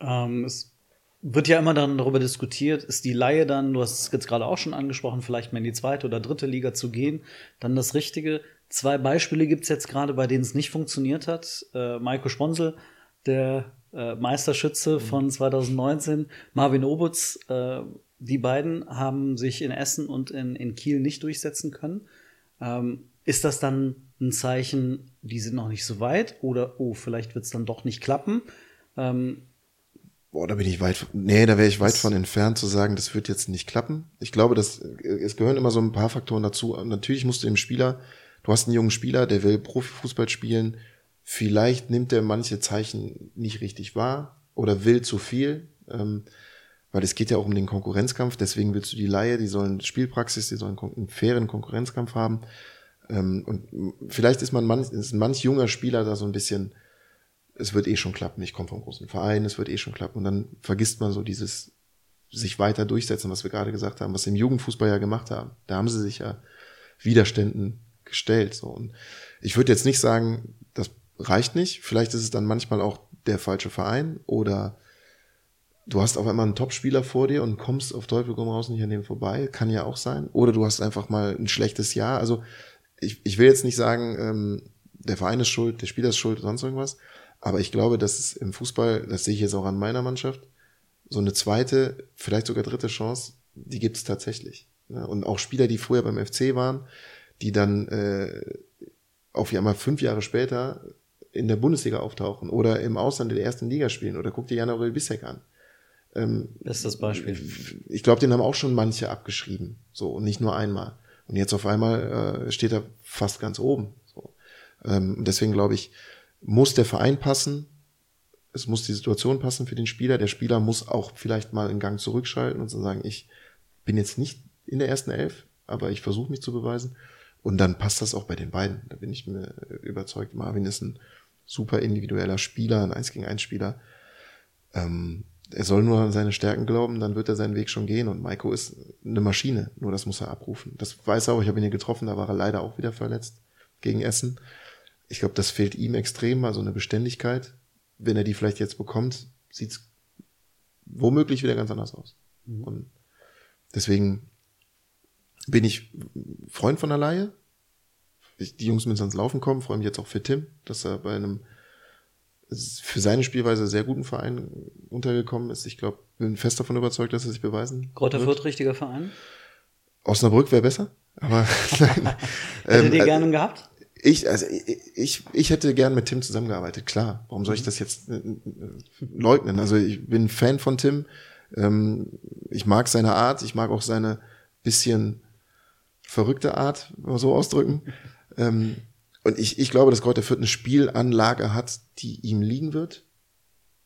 Ähm, es wird ja immer dann darüber diskutiert, ist die Laie dann, du hast es jetzt gerade auch schon angesprochen, vielleicht mal in die zweite oder dritte Liga zu gehen, dann das Richtige. Zwei Beispiele gibt's jetzt gerade, bei denen es nicht funktioniert hat. Äh, Maiko Sponsel, der äh, Meisterschütze mhm. von 2019, Marvin Obutz, äh, die beiden haben sich in Essen und in, in Kiel nicht durchsetzen können. Ähm, ist das dann ein Zeichen, die sind noch nicht so weit oder oh, vielleicht wird's dann doch nicht klappen? Ähm, Boah, da bin ich weit, nee, da wäre ich weit von entfernt zu sagen, das wird jetzt nicht klappen. Ich glaube, dass, es gehören immer so ein paar Faktoren dazu. Natürlich musst du dem Spieler, du hast einen jungen Spieler, der will Profifußball spielen. Vielleicht nimmt er manche Zeichen nicht richtig wahr oder will zu viel. Ähm, weil es geht ja auch um den Konkurrenzkampf, deswegen willst du die Laie, die sollen Spielpraxis, die sollen einen fairen Konkurrenzkampf haben. Ähm, und vielleicht ist man manch, ist manch junger Spieler da so ein bisschen, es wird eh schon klappen, ich komme vom großen Verein, es wird eh schon klappen. Und dann vergisst man so dieses sich weiter durchsetzen, was wir gerade gesagt haben, was sie im Jugendfußball ja gemacht haben. Da haben sie sich ja Widerständen gestellt. So. Und ich würde jetzt nicht sagen, das reicht nicht. Vielleicht ist es dann manchmal auch der falsche Verein oder du hast auf einmal einen Top-Spieler vor dir und kommst auf Teufel komm raus nicht an dem vorbei. Kann ja auch sein. Oder du hast einfach mal ein schlechtes Jahr. Also ich, ich will jetzt nicht sagen, ähm, der Verein ist schuld, der Spieler ist schuld, sonst irgendwas. Aber ich glaube, dass es im Fußball, das sehe ich jetzt auch an meiner Mannschaft, so eine zweite, vielleicht sogar dritte Chance, die gibt es tatsächlich. Und auch Spieler, die vorher beim FC waren, die dann äh, auf einmal fünf Jahre später in der Bundesliga auftauchen oder im Ausland in der ersten Liga spielen. Oder guck dir Jan Aurel Bissek an. Ähm, das ist das Beispiel. Ich glaube, den haben auch schon manche abgeschrieben. So, und nicht nur einmal. Und jetzt auf einmal äh, steht er fast ganz oben. So. Ähm, deswegen glaube ich, muss der Verein passen, es muss die Situation passen für den Spieler. Der Spieler muss auch vielleicht mal einen Gang zurückschalten und sagen, ich bin jetzt nicht in der ersten Elf, aber ich versuche mich zu beweisen. Und dann passt das auch bei den beiden. Da bin ich mir überzeugt. Marvin ist ein super individueller Spieler, ein 1 gegen 1 Spieler. Ähm, er soll nur an seine Stärken glauben, dann wird er seinen Weg schon gehen. Und Maiko ist eine Maschine, nur das muss er abrufen. Das weiß er auch, ich habe ihn hier getroffen, da war er leider auch wieder verletzt gegen Essen. Ich glaube, das fehlt ihm extrem, also eine Beständigkeit. Wenn er die vielleicht jetzt bekommt, sieht es womöglich wieder ganz anders aus. Mhm. Und deswegen bin ich Freund von der Laie. Ich, die Jungs müssen ans Laufen kommen, freue mich jetzt auch für Tim, dass er bei einem für seine Spielweise sehr guten Verein untergekommen ist. Ich glaube, bin fest davon überzeugt, dass er sich beweisen Grotter Fürth, richtiger Verein? Osnabrück wäre besser, aber nein. Hättet ihr ähm, gerne gehabt? Ich, also ich, ich hätte gern mit Tim zusammengearbeitet, klar. Warum soll ich das jetzt äh, leugnen? Also ich bin Fan von Tim. Ähm, ich mag seine Art, ich mag auch seine bisschen verrückte Art, mal so ausdrücken. Ähm, und ich, ich glaube, dass Kräuter Fürth eine Spielanlage hat, die ihm liegen wird.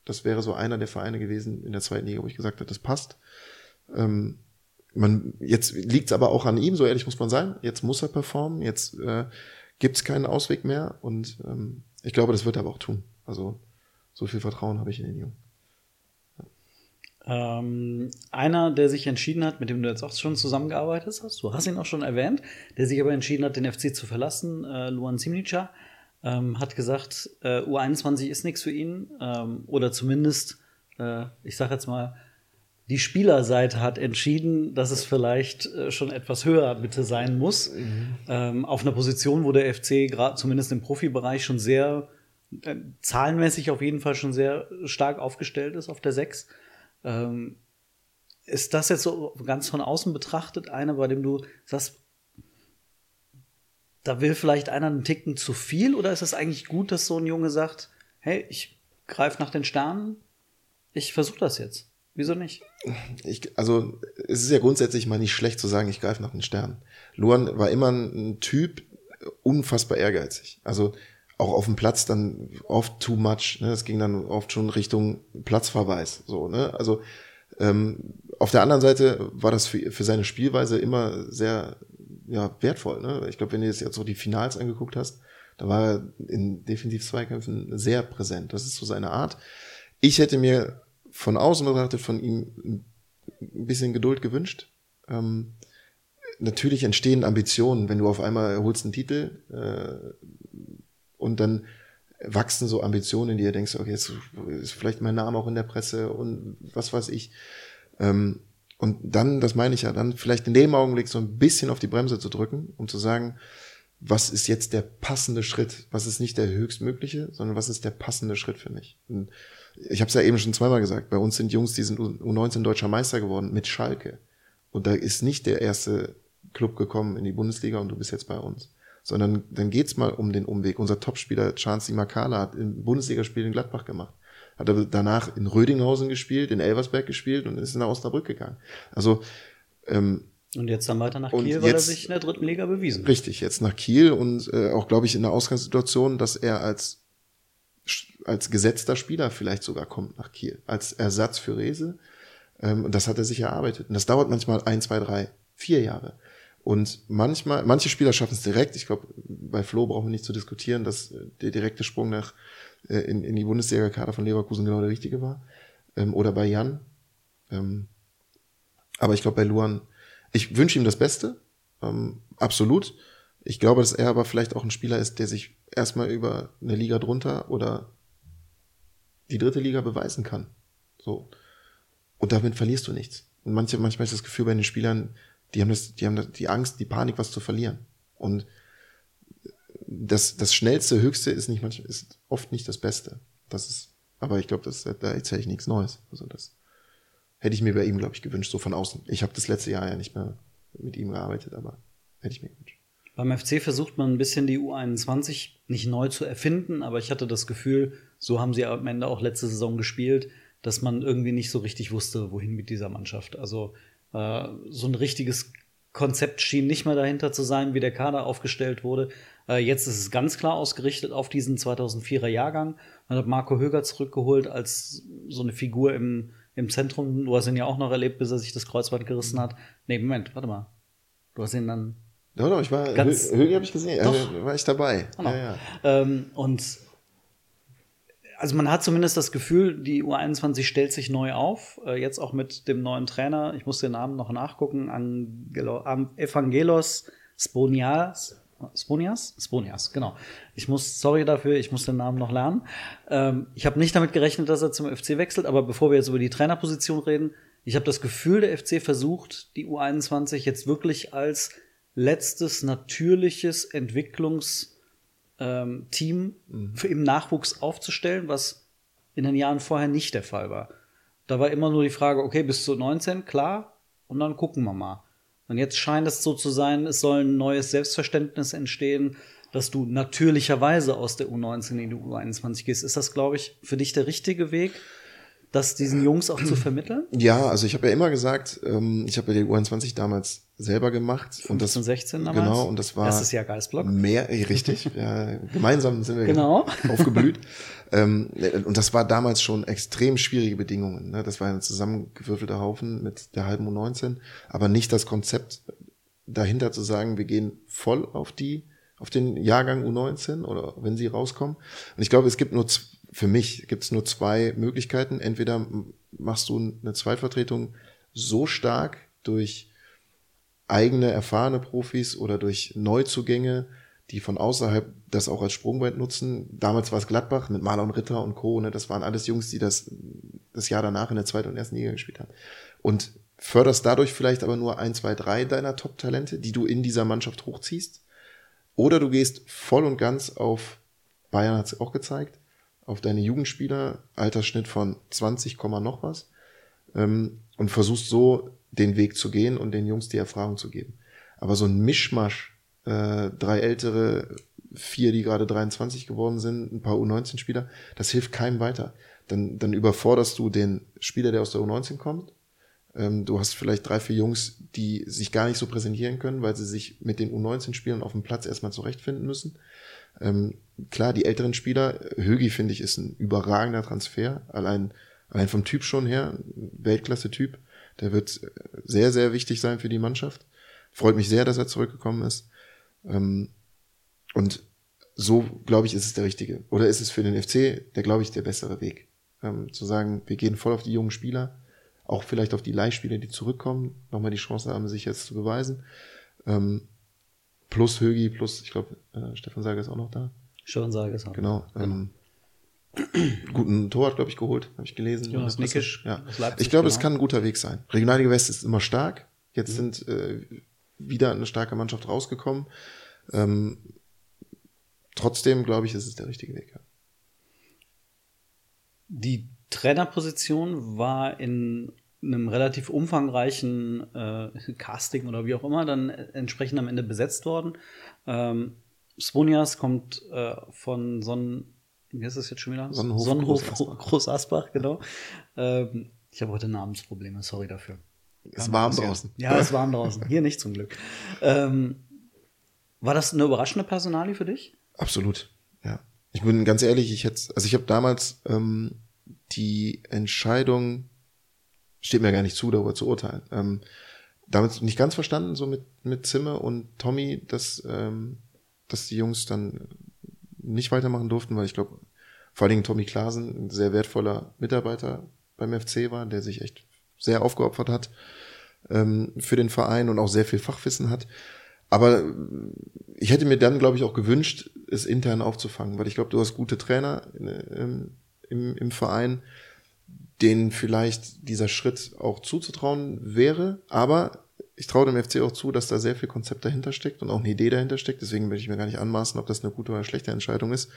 Das wäre so einer der Vereine gewesen in der zweiten Liga, wo ich gesagt habe, das passt. Ähm, man, jetzt liegt es aber auch an ihm, so ehrlich muss man sein. Jetzt muss er performen, jetzt äh, gibt es keinen Ausweg mehr und ähm, ich glaube, das wird er aber auch tun. Also so viel Vertrauen habe ich in den Jungen. Ähm, einer, der sich entschieden hat, mit dem du jetzt auch schon zusammengearbeitet hast, du hast ihn auch schon erwähnt, der sich aber entschieden hat, den FC zu verlassen, äh, Luan Simnica, ähm, hat gesagt, äh, U21 ist nichts für ihn ähm, oder zumindest, äh, ich sage jetzt mal, die Spielerseite hat entschieden, dass es vielleicht äh, schon etwas höher bitte sein muss. Mhm. Ähm, auf einer Position, wo der FC gerade zumindest im Profibereich schon sehr äh, zahlenmäßig auf jeden Fall schon sehr stark aufgestellt ist auf der 6. Ähm, ist das jetzt so ganz von außen betrachtet einer, bei dem du sagst, da will vielleicht einer einen Ticken zu viel oder ist es eigentlich gut, dass so ein Junge sagt, hey, ich greife nach den Sternen, ich versuche das jetzt. Wieso nicht? Ich, also es ist ja grundsätzlich mal nicht schlecht zu sagen, ich greife nach den Sternen. Luan war immer ein Typ, unfassbar ehrgeizig. Also auch auf dem Platz dann oft too much. Ne? Es ging dann oft schon Richtung Platzverweis. So, ne? Also ähm, auf der anderen Seite war das für, für seine Spielweise immer sehr ja, wertvoll. Ne? Ich glaube, wenn du jetzt, jetzt so die Finals angeguckt hast, da war er in defensiv Zweikämpfen sehr präsent. Das ist so seine Art. Ich hätte mir von außen betrachtet von ihm ein bisschen Geduld gewünscht. Ähm, natürlich entstehen Ambitionen, wenn du auf einmal holst einen Titel äh, und dann wachsen so Ambitionen, die ihr denkst, okay, jetzt ist vielleicht mein Name auch in der Presse und was weiß ich. Ähm, und dann, das meine ich ja, dann vielleicht in dem Augenblick so ein bisschen auf die Bremse zu drücken, um zu sagen, was ist jetzt der passende Schritt? Was ist nicht der höchstmögliche, sondern was ist der passende Schritt für mich? Und ich habe es ja eben schon zweimal gesagt, bei uns sind Jungs, die sind U19 deutscher Meister geworden mit Schalke. Und da ist nicht der erste Club gekommen in die Bundesliga und du bist jetzt bei uns. Sondern dann geht's mal um den Umweg. Unser Topspieler Chancey Makala hat im Bundesligaspiel in Gladbach gemacht. Hat er danach in Rödinghausen gespielt, in Elversberg gespielt und ist nach Osnabrück gegangen. Also ähm, und jetzt dann weiter nach Kiel, weil er sich in der dritten Liga bewiesen hat. Richtig, jetzt nach Kiel und äh, auch, glaube ich, in der Ausgangssituation, dass er als als gesetzter Spieler vielleicht sogar kommt nach Kiel, als Ersatz für Rese. Ähm, und das hat er sich erarbeitet. Und das dauert manchmal ein, zwei, drei, vier Jahre. Und manchmal, manche Spieler schaffen es direkt. Ich glaube, bei Flo brauchen wir nicht zu diskutieren, dass der direkte Sprung nach äh, in, in die Bundesliga-Kader von Leverkusen genau der richtige war. Ähm, oder bei Jan. Ähm, aber ich glaube, bei Luan, ich wünsche ihm das Beste. Ähm, absolut. Ich glaube, dass er aber vielleicht auch ein Spieler ist, der sich erstmal über eine Liga drunter oder die dritte Liga beweisen kann. So. Und damit verlierst du nichts. Und manche, manchmal ist das Gefühl bei den Spielern, die haben das, die haben die Angst, die Panik, was zu verlieren. Und das, das schnellste, höchste ist nicht manchmal, ist oft nicht das Beste. Das ist, aber ich glaube, das, da erzähle ich nichts Neues. Also das hätte ich mir bei ihm, glaube ich, gewünscht, so von außen. Ich habe das letzte Jahr ja nicht mehr mit ihm gearbeitet, aber hätte ich mir gewünscht. Beim FC versucht man ein bisschen die U21 nicht neu zu erfinden, aber ich hatte das Gefühl, so haben sie am Ende auch letzte Saison gespielt, dass man irgendwie nicht so richtig wusste, wohin mit dieser Mannschaft. Also äh, so ein richtiges Konzept schien nicht mehr dahinter zu sein, wie der Kader aufgestellt wurde. Äh, jetzt ist es ganz klar ausgerichtet auf diesen 2004er Jahrgang. Man hat Marco Höger zurückgeholt als so eine Figur im, im Zentrum. Du hast ihn ja auch noch erlebt, bis er sich das Kreuzband gerissen hat. Nee, Moment, warte mal. Du hast ihn dann doch, doch, ich war, Ganz, Höge habe ich gesehen, doch. Also, war ich dabei. Genau. Ja, ja. Ähm, und also man hat zumindest das Gefühl, die U21 stellt sich neu auf, äh, jetzt auch mit dem neuen Trainer. Ich muss den Namen noch nachgucken, Angelo, Evangelos Sponias. Sponias? Sponias, genau. Ich muss, sorry dafür, ich muss den Namen noch lernen. Ähm, ich habe nicht damit gerechnet, dass er zum FC wechselt, aber bevor wir jetzt über die Trainerposition reden, ich habe das Gefühl, der FC versucht, die U21 jetzt wirklich als letztes natürliches Entwicklungsteam ähm, mhm. für im Nachwuchs aufzustellen, was in den Jahren vorher nicht der Fall war. Da war immer nur die Frage, okay, bis zu 19, klar, und dann gucken wir mal. Und jetzt scheint es so zu sein, es soll ein neues Selbstverständnis entstehen, dass du natürlicherweise aus der U19 in die U21 gehst. Ist das, glaube ich, für dich der richtige Weg? Das diesen Jungs auch zu vermitteln? Ja, also ich habe ja immer gesagt, ähm, ich habe ja die U21 damals selber gemacht. 15, und das, 16 damals? Genau, und das war. Erstes Jahr Geistblock. Mehr, äh, richtig. ja, gemeinsam sind wir genau. aufgeblüht. ähm, und das war damals schon extrem schwierige Bedingungen. Ne? Das war ein zusammengewürfelter Haufen mit der halben U19, aber nicht das Konzept dahinter zu sagen, wir gehen voll auf die, auf den Jahrgang U19 oder wenn sie rauskommen. Und ich glaube, es gibt nur für mich gibt es nur zwei Möglichkeiten. Entweder machst du eine Zweitvertretung so stark durch eigene erfahrene Profis oder durch Neuzugänge, die von außerhalb das auch als Sprungbrett nutzen. Damals war es Gladbach mit Marlon Ritter und Co. Ne? Das waren alles Jungs, die das das Jahr danach in der zweiten und ersten Liga gespielt haben. Und förderst dadurch vielleicht aber nur ein, zwei, drei deiner Top-Talente, die du in dieser Mannschaft hochziehst. Oder du gehst voll und ganz auf, Bayern hat es auch gezeigt, auf deine Jugendspieler, Altersschnitt von 20, noch was, ähm, und versuchst so den Weg zu gehen und den Jungs die Erfahrung zu geben. Aber so ein Mischmasch, äh, drei ältere, vier, die gerade 23 geworden sind, ein paar U19-Spieler, das hilft keinem weiter. Dann, dann überforderst du den Spieler, der aus der U19 kommt. Ähm, du hast vielleicht drei, vier Jungs, die sich gar nicht so präsentieren können, weil sie sich mit den U19-Spielern auf dem Platz erstmal zurechtfinden müssen. Ähm, klar, die älteren Spieler, Högi finde ich ist ein überragender Transfer, allein, allein vom Typ schon her, Weltklasse-Typ. Der wird sehr, sehr wichtig sein für die Mannschaft. Freut mich sehr, dass er zurückgekommen ist. Ähm, und so, glaube ich, ist es der richtige. Oder ist es für den FC, der, glaube ich, der bessere Weg. Ähm, zu sagen, wir gehen voll auf die jungen Spieler, auch vielleicht auf die Leihspieler, die zurückkommen, nochmal die Chance haben, sich jetzt zu beweisen. Ähm, plus Högi, plus, ich glaube, äh, Stefan Sager ist auch noch da. Stefan Sager ist auch Genau. Ähm, guten Tor hat, glaube ich, geholt, habe ich gelesen. Jonas Nickisch. Ja. Ich glaube, genau. es kann ein guter Weg sein. Regionalliga West ist immer stark. Jetzt mhm. sind äh, wieder eine starke Mannschaft rausgekommen. Ähm, trotzdem, glaube ich, ist es der richtige Weg. Die Trainerposition war in einem relativ umfangreichen äh, Casting oder wie auch immer dann entsprechend am Ende besetzt worden. Ähm, Svonias kommt äh, von Sonnen, wie heißt das jetzt schon wieder? Sonnenhof, Sonnenhof Groß, Groß Asbach, genau. Ähm, ich habe heute Namensprobleme, sorry dafür. Es ist warm draußen. Ja, es ist warm draußen. Hier nicht zum Glück. Ähm, war das eine überraschende Personalie für dich? Absolut, ja. Ich bin ganz ehrlich, ich hätte, also ich habe damals ähm, die Entscheidung, steht mir gar nicht zu, darüber zu urteilen, ähm, damit nicht ganz verstanden, so mit, mit Zimmer und Tommy, dass, ähm, dass die Jungs dann nicht weitermachen durften, weil ich glaube, vor allen Dingen Tommy Klasen, ein sehr wertvoller Mitarbeiter beim FC war, der sich echt sehr aufgeopfert hat ähm, für den Verein und auch sehr viel Fachwissen hat. Aber ich hätte mir dann, glaube ich, auch gewünscht, es intern aufzufangen, weil ich glaube, du hast gute Trainer ähm, im, im Verein, denen vielleicht dieser Schritt auch zuzutrauen wäre. Aber ich traue dem FC auch zu, dass da sehr viel Konzept dahinter steckt und auch eine Idee dahinter steckt. Deswegen will ich mir gar nicht anmaßen, ob das eine gute oder schlechte Entscheidung ist.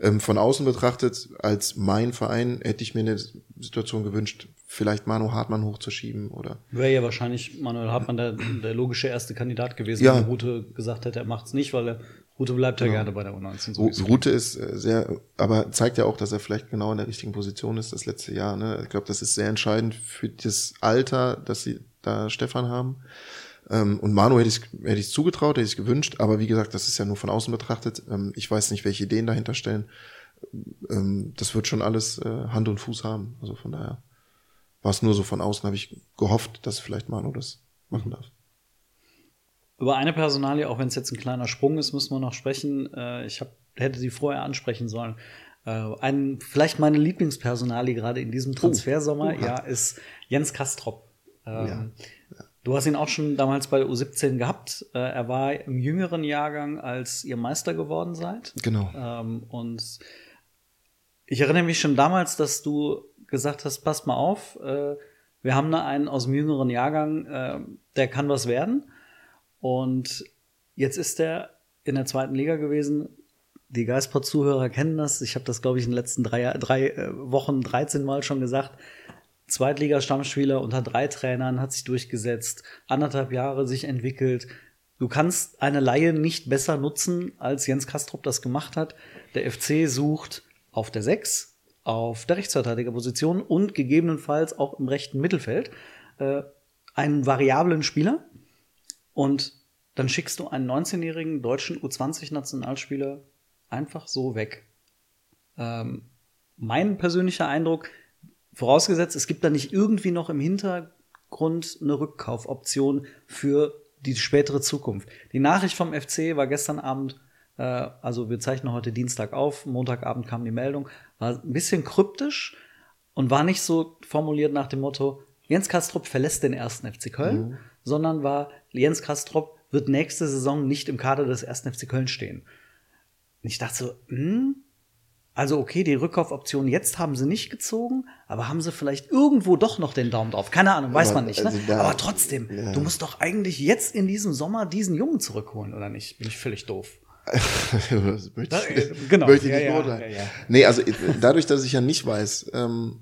Ähm, von außen betrachtet, als mein Verein, hätte ich mir eine Situation gewünscht, vielleicht Manu Hartmann hochzuschieben oder. Wäre ja wahrscheinlich Manuel Hartmann der, der logische erste Kandidat gewesen, ja. wenn Rute gesagt hätte, er macht's nicht, weil er Rute bleibt ja genau. gerne bei der U19. So Rute ist äh, sehr, aber zeigt ja auch, dass er vielleicht genau in der richtigen Position ist das letzte Jahr. Ne? Ich glaube, das ist sehr entscheidend für das Alter, dass sie da Stefan haben. Ähm, und Manu hätte ich hätte ich zugetraut, hätte ich gewünscht, aber wie gesagt, das ist ja nur von außen betrachtet. Ähm, ich weiß nicht, welche Ideen dahinter stellen. Ähm, das wird schon alles äh, Hand und Fuß haben. Also von daher war es nur so von außen, habe ich gehofft, dass vielleicht Manu das machen darf. Über eine Personalie, auch wenn es jetzt ein kleiner Sprung ist, müssen wir noch sprechen. Äh, ich hab, hätte sie vorher ansprechen sollen. Äh, ein, vielleicht meine Lieblingspersonalie gerade in diesem oh. Transfersommer, oh, ja, ist Jens Kastrop. Ähm, ja. Du hast ihn auch schon damals bei der U17 gehabt. Äh, er war im jüngeren Jahrgang, als ihr Meister geworden seid. Genau. Ähm, und ich erinnere mich schon damals, dass du gesagt hast, pass mal auf, wir haben da einen aus dem jüngeren Jahrgang, der kann was werden. Und jetzt ist er in der zweiten Liga gewesen. Die Geistport-Zuhörer kennen das. Ich habe das, glaube ich, in den letzten drei, drei äh, Wochen 13 Mal schon gesagt. Zweitliga-Stammspieler unter drei Trainern, hat sich durchgesetzt, anderthalb Jahre sich entwickelt. Du kannst eine Laie nicht besser nutzen, als Jens Kastrop das gemacht hat. Der FC sucht auf der 6, auf der Rechtsverteidigerposition und gegebenenfalls auch im rechten Mittelfeld äh, einen variablen Spieler. Und dann schickst du einen 19-jährigen deutschen U20-Nationalspieler einfach so weg. Ähm, mein persönlicher Eindruck, Vorausgesetzt, es gibt da nicht irgendwie noch im Hintergrund eine Rückkaufoption für die spätere Zukunft. Die Nachricht vom FC war gestern Abend, äh, also wir zeichnen heute Dienstag auf, Montagabend kam die Meldung, war ein bisschen kryptisch und war nicht so formuliert nach dem Motto, Jens Kastrop verlässt den ersten FC Köln, mhm. Sondern war, Jens Kastrop wird nächste Saison nicht im Kader des ersten FC Köln stehen. Und ich dachte so, hm, also okay, die Rückkaufoption jetzt haben sie nicht gezogen, aber haben sie vielleicht irgendwo doch noch den Daumen drauf? Keine Ahnung, weiß aber, man nicht. Ne? Also aber trotzdem, ja. du musst doch eigentlich jetzt in diesem Sommer diesen Jungen zurückholen, oder nicht? Bin ich völlig doof. das möchte ich, äh, genau. möchte ich ja, nicht. Ja, ja. Nee, also äh, dadurch, dass ich ja nicht weiß, ähm,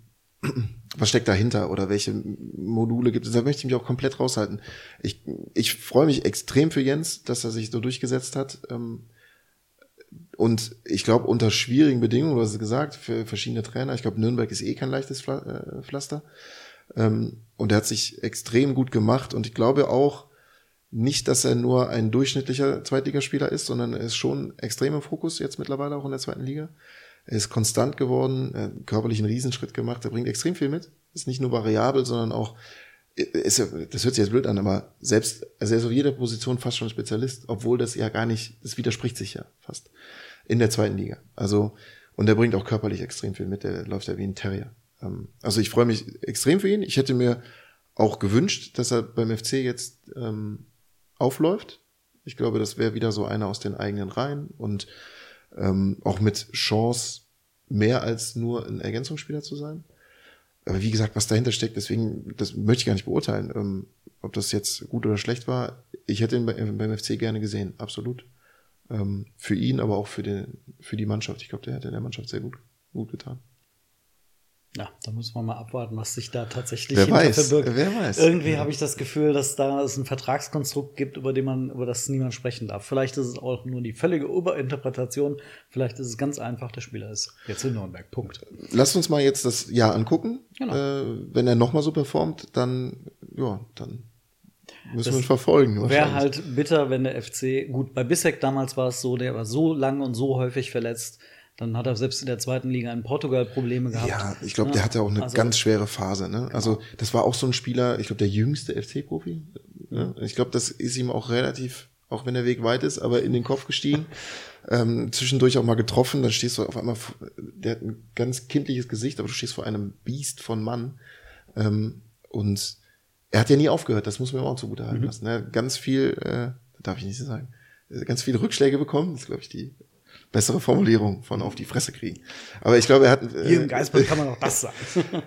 was steckt dahinter oder welche Module gibt es, da möchte ich mich auch komplett raushalten. Ich, ich freue mich extrem für Jens, dass er sich so durchgesetzt hat. Ähm, und ich glaube, unter schwierigen Bedingungen, du hast es gesagt, für verschiedene Trainer, ich glaube, Nürnberg ist eh kein leichtes äh, Pflaster. Ähm, und er hat sich extrem gut gemacht. Und ich glaube auch nicht, dass er nur ein durchschnittlicher Zweitligaspieler ist, sondern er ist schon extrem im Fokus jetzt mittlerweile auch in der zweiten Liga. Er ist konstant geworden, er körperlich einen Riesenschritt gemacht, er bringt extrem viel mit. Ist nicht nur variabel, sondern auch ist das hört sich jetzt blöd an, aber selbst, also er ist auf jeder Position fast schon Spezialist, obwohl das ja gar nicht, das widerspricht sich ja fast in der zweiten Liga. Also, und er bringt auch körperlich extrem viel mit, der läuft ja wie ein Terrier. Ähm, also ich freue mich extrem für ihn. Ich hätte mir auch gewünscht, dass er beim FC jetzt ähm, aufläuft. Ich glaube, das wäre wieder so einer aus den eigenen Reihen und ähm, auch mit Chance mehr als nur ein Ergänzungsspieler zu sein. Aber wie gesagt, was dahinter steckt, deswegen, das möchte ich gar nicht beurteilen, ähm, ob das jetzt gut oder schlecht war. Ich hätte ihn beim FC gerne gesehen, absolut. Ähm, für ihn, aber auch für, den, für die Mannschaft. Ich glaube, der hätte der Mannschaft sehr gut, gut getan. Ja, da muss man mal abwarten, was sich da tatsächlich wer weiß, verbirgt. Wer weiß. Irgendwie ja. habe ich das Gefühl, dass da es ein Vertragskonstrukt gibt, über den man, über das niemand sprechen darf. Vielleicht ist es auch nur die völlige Überinterpretation. Vielleicht ist es ganz einfach, der Spieler ist jetzt in Nürnberg. Punkt. Lasst uns mal jetzt das Jahr angucken. Genau. Äh, wenn er nochmal so performt, dann, ja, dann müssen wir ihn verfolgen. Wäre halt bitter, wenn der FC, gut, bei Bissek damals war es so, der war so lang und so häufig verletzt dann hat er selbst in der zweiten Liga in Portugal Probleme gehabt. Ja, ich glaube, der hatte auch eine also, ganz schwere Phase. Ne? Genau. Also das war auch so ein Spieler, ich glaube, der jüngste FC-Profi. Ne? Ich glaube, das ist ihm auch relativ, auch wenn der Weg weit ist, aber in den Kopf gestiegen. ähm, zwischendurch auch mal getroffen, dann stehst du auf einmal, der hat ein ganz kindliches Gesicht, aber du stehst vor einem Biest von Mann. Ähm, und er hat ja nie aufgehört, das muss man auch zugute halten mhm. lassen. Ne? Ganz viel, äh, darf ich nicht so sagen, ganz viele Rückschläge bekommen, das ist, glaube ich, die bessere Formulierung von auf die Fresse kriegen. Aber ich glaube, er hat. Äh, Hier im Geistball kann man auch das sagen.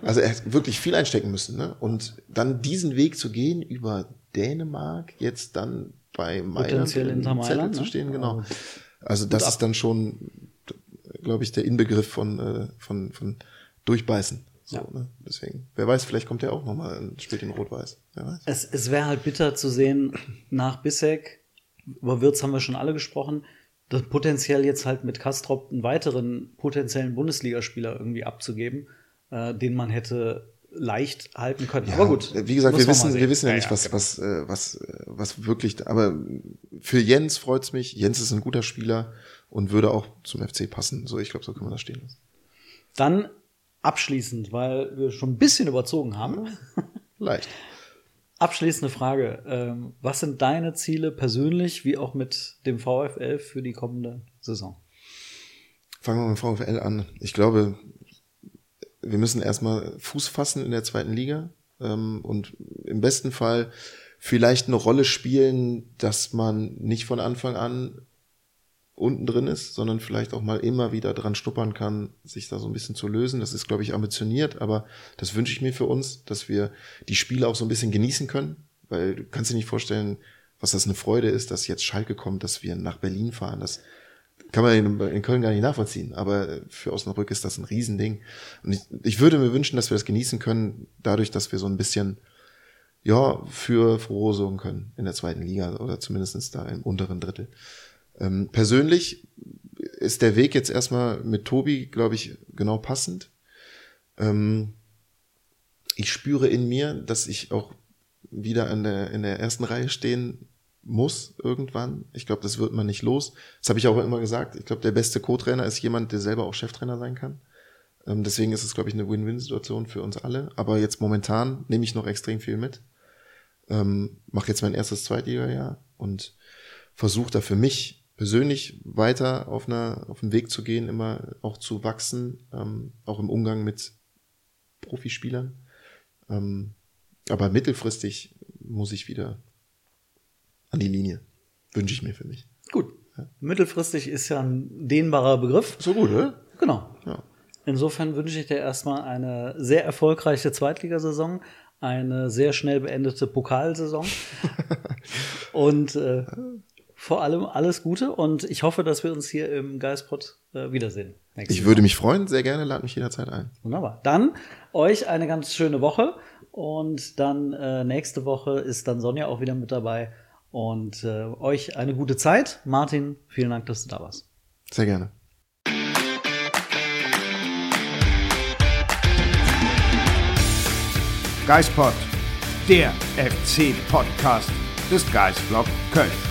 also er hat wirklich viel einstecken müssen, ne? Und dann diesen Weg zu gehen über Dänemark, jetzt dann bei Mailand in Mailand, zu ne? stehen, ne? genau. Also das ist dann schon, glaube ich, der Inbegriff von, äh, von, von Durchbeißen. So, ja. ne? Deswegen, wer weiß, vielleicht kommt er auch nochmal und spielt in Rot-Weiß. Es, es wäre halt bitter zu sehen, nach Bissek, über Wirtz haben wir schon alle gesprochen, das potenziell jetzt halt mit Kastrop einen weiteren potenziellen Bundesligaspieler irgendwie abzugeben, äh, den man hätte leicht halten können. Ja, aber gut. Wie gesagt, wir wissen, wir wissen ja, ja nicht, was, genau. was, äh, was, was wirklich, aber für Jens freut's mich. Jens ist ein guter Spieler und würde auch zum FC passen. So, ich glaube, so können wir das stehen lassen. Dann abschließend, weil wir schon ein bisschen überzogen haben. Leicht. Abschließende Frage. Ähm, was sind deine Ziele persönlich wie auch mit dem VfL für die kommende Saison? Fangen wir mit dem VfL an. Ich glaube, wir müssen erstmal Fuß fassen in der zweiten Liga ähm, und im besten Fall vielleicht eine Rolle spielen, dass man nicht von Anfang an unten drin ist, sondern vielleicht auch mal immer wieder dran stuppern kann, sich da so ein bisschen zu lösen. Das ist, glaube ich, ambitioniert, aber das wünsche ich mir für uns, dass wir die Spiele auch so ein bisschen genießen können, weil du kannst dir nicht vorstellen, was das eine Freude ist, dass jetzt Schalke kommt, dass wir nach Berlin fahren. Das kann man in, Köln gar nicht nachvollziehen, aber für Osnabrück ist das ein Riesending. Und ich, ich würde mir wünschen, dass wir das genießen können, dadurch, dass wir so ein bisschen ja, für Frohe sorgen können in der zweiten Liga oder zumindestens da im unteren Drittel. Ähm, persönlich ist der Weg jetzt erstmal mit Tobi, glaube ich, genau passend. Ähm, ich spüre in mir, dass ich auch wieder in der, in der ersten Reihe stehen muss irgendwann. Ich glaube, das wird man nicht los. Das habe ich auch immer gesagt. Ich glaube, der beste Co-Trainer ist jemand, der selber auch Cheftrainer sein kann. Ähm, deswegen ist es, glaube ich, eine Win-Win-Situation für uns alle. Aber jetzt momentan nehme ich noch extrem viel mit. Ähm, Mache jetzt mein erstes Zweitliga-Jahr und versuche da für mich persönlich weiter auf einer auf dem Weg zu gehen, immer auch zu wachsen, ähm, auch im Umgang mit Profispielern. Ähm, aber mittelfristig muss ich wieder an die Linie. Wünsche ich mir für mich. Gut. Ja. Mittelfristig ist ja ein dehnbarer Begriff. So gut, oder? Genau. Ja. Insofern wünsche ich dir erstmal eine sehr erfolgreiche Zweitligasaison, eine sehr schnell beendete Pokalsaison und äh, vor allem alles Gute und ich hoffe, dass wir uns hier im Geistpot äh, wiedersehen. Ich Jahr. würde mich freuen, sehr gerne, lad mich jederzeit ein. Wunderbar. Dann euch eine ganz schöne Woche und dann äh, nächste Woche ist dann Sonja auch wieder mit dabei und äh, euch eine gute Zeit. Martin, vielen Dank, dass du da warst. Sehr gerne. Geistpod, der FC-Podcast des Geistblog Köln.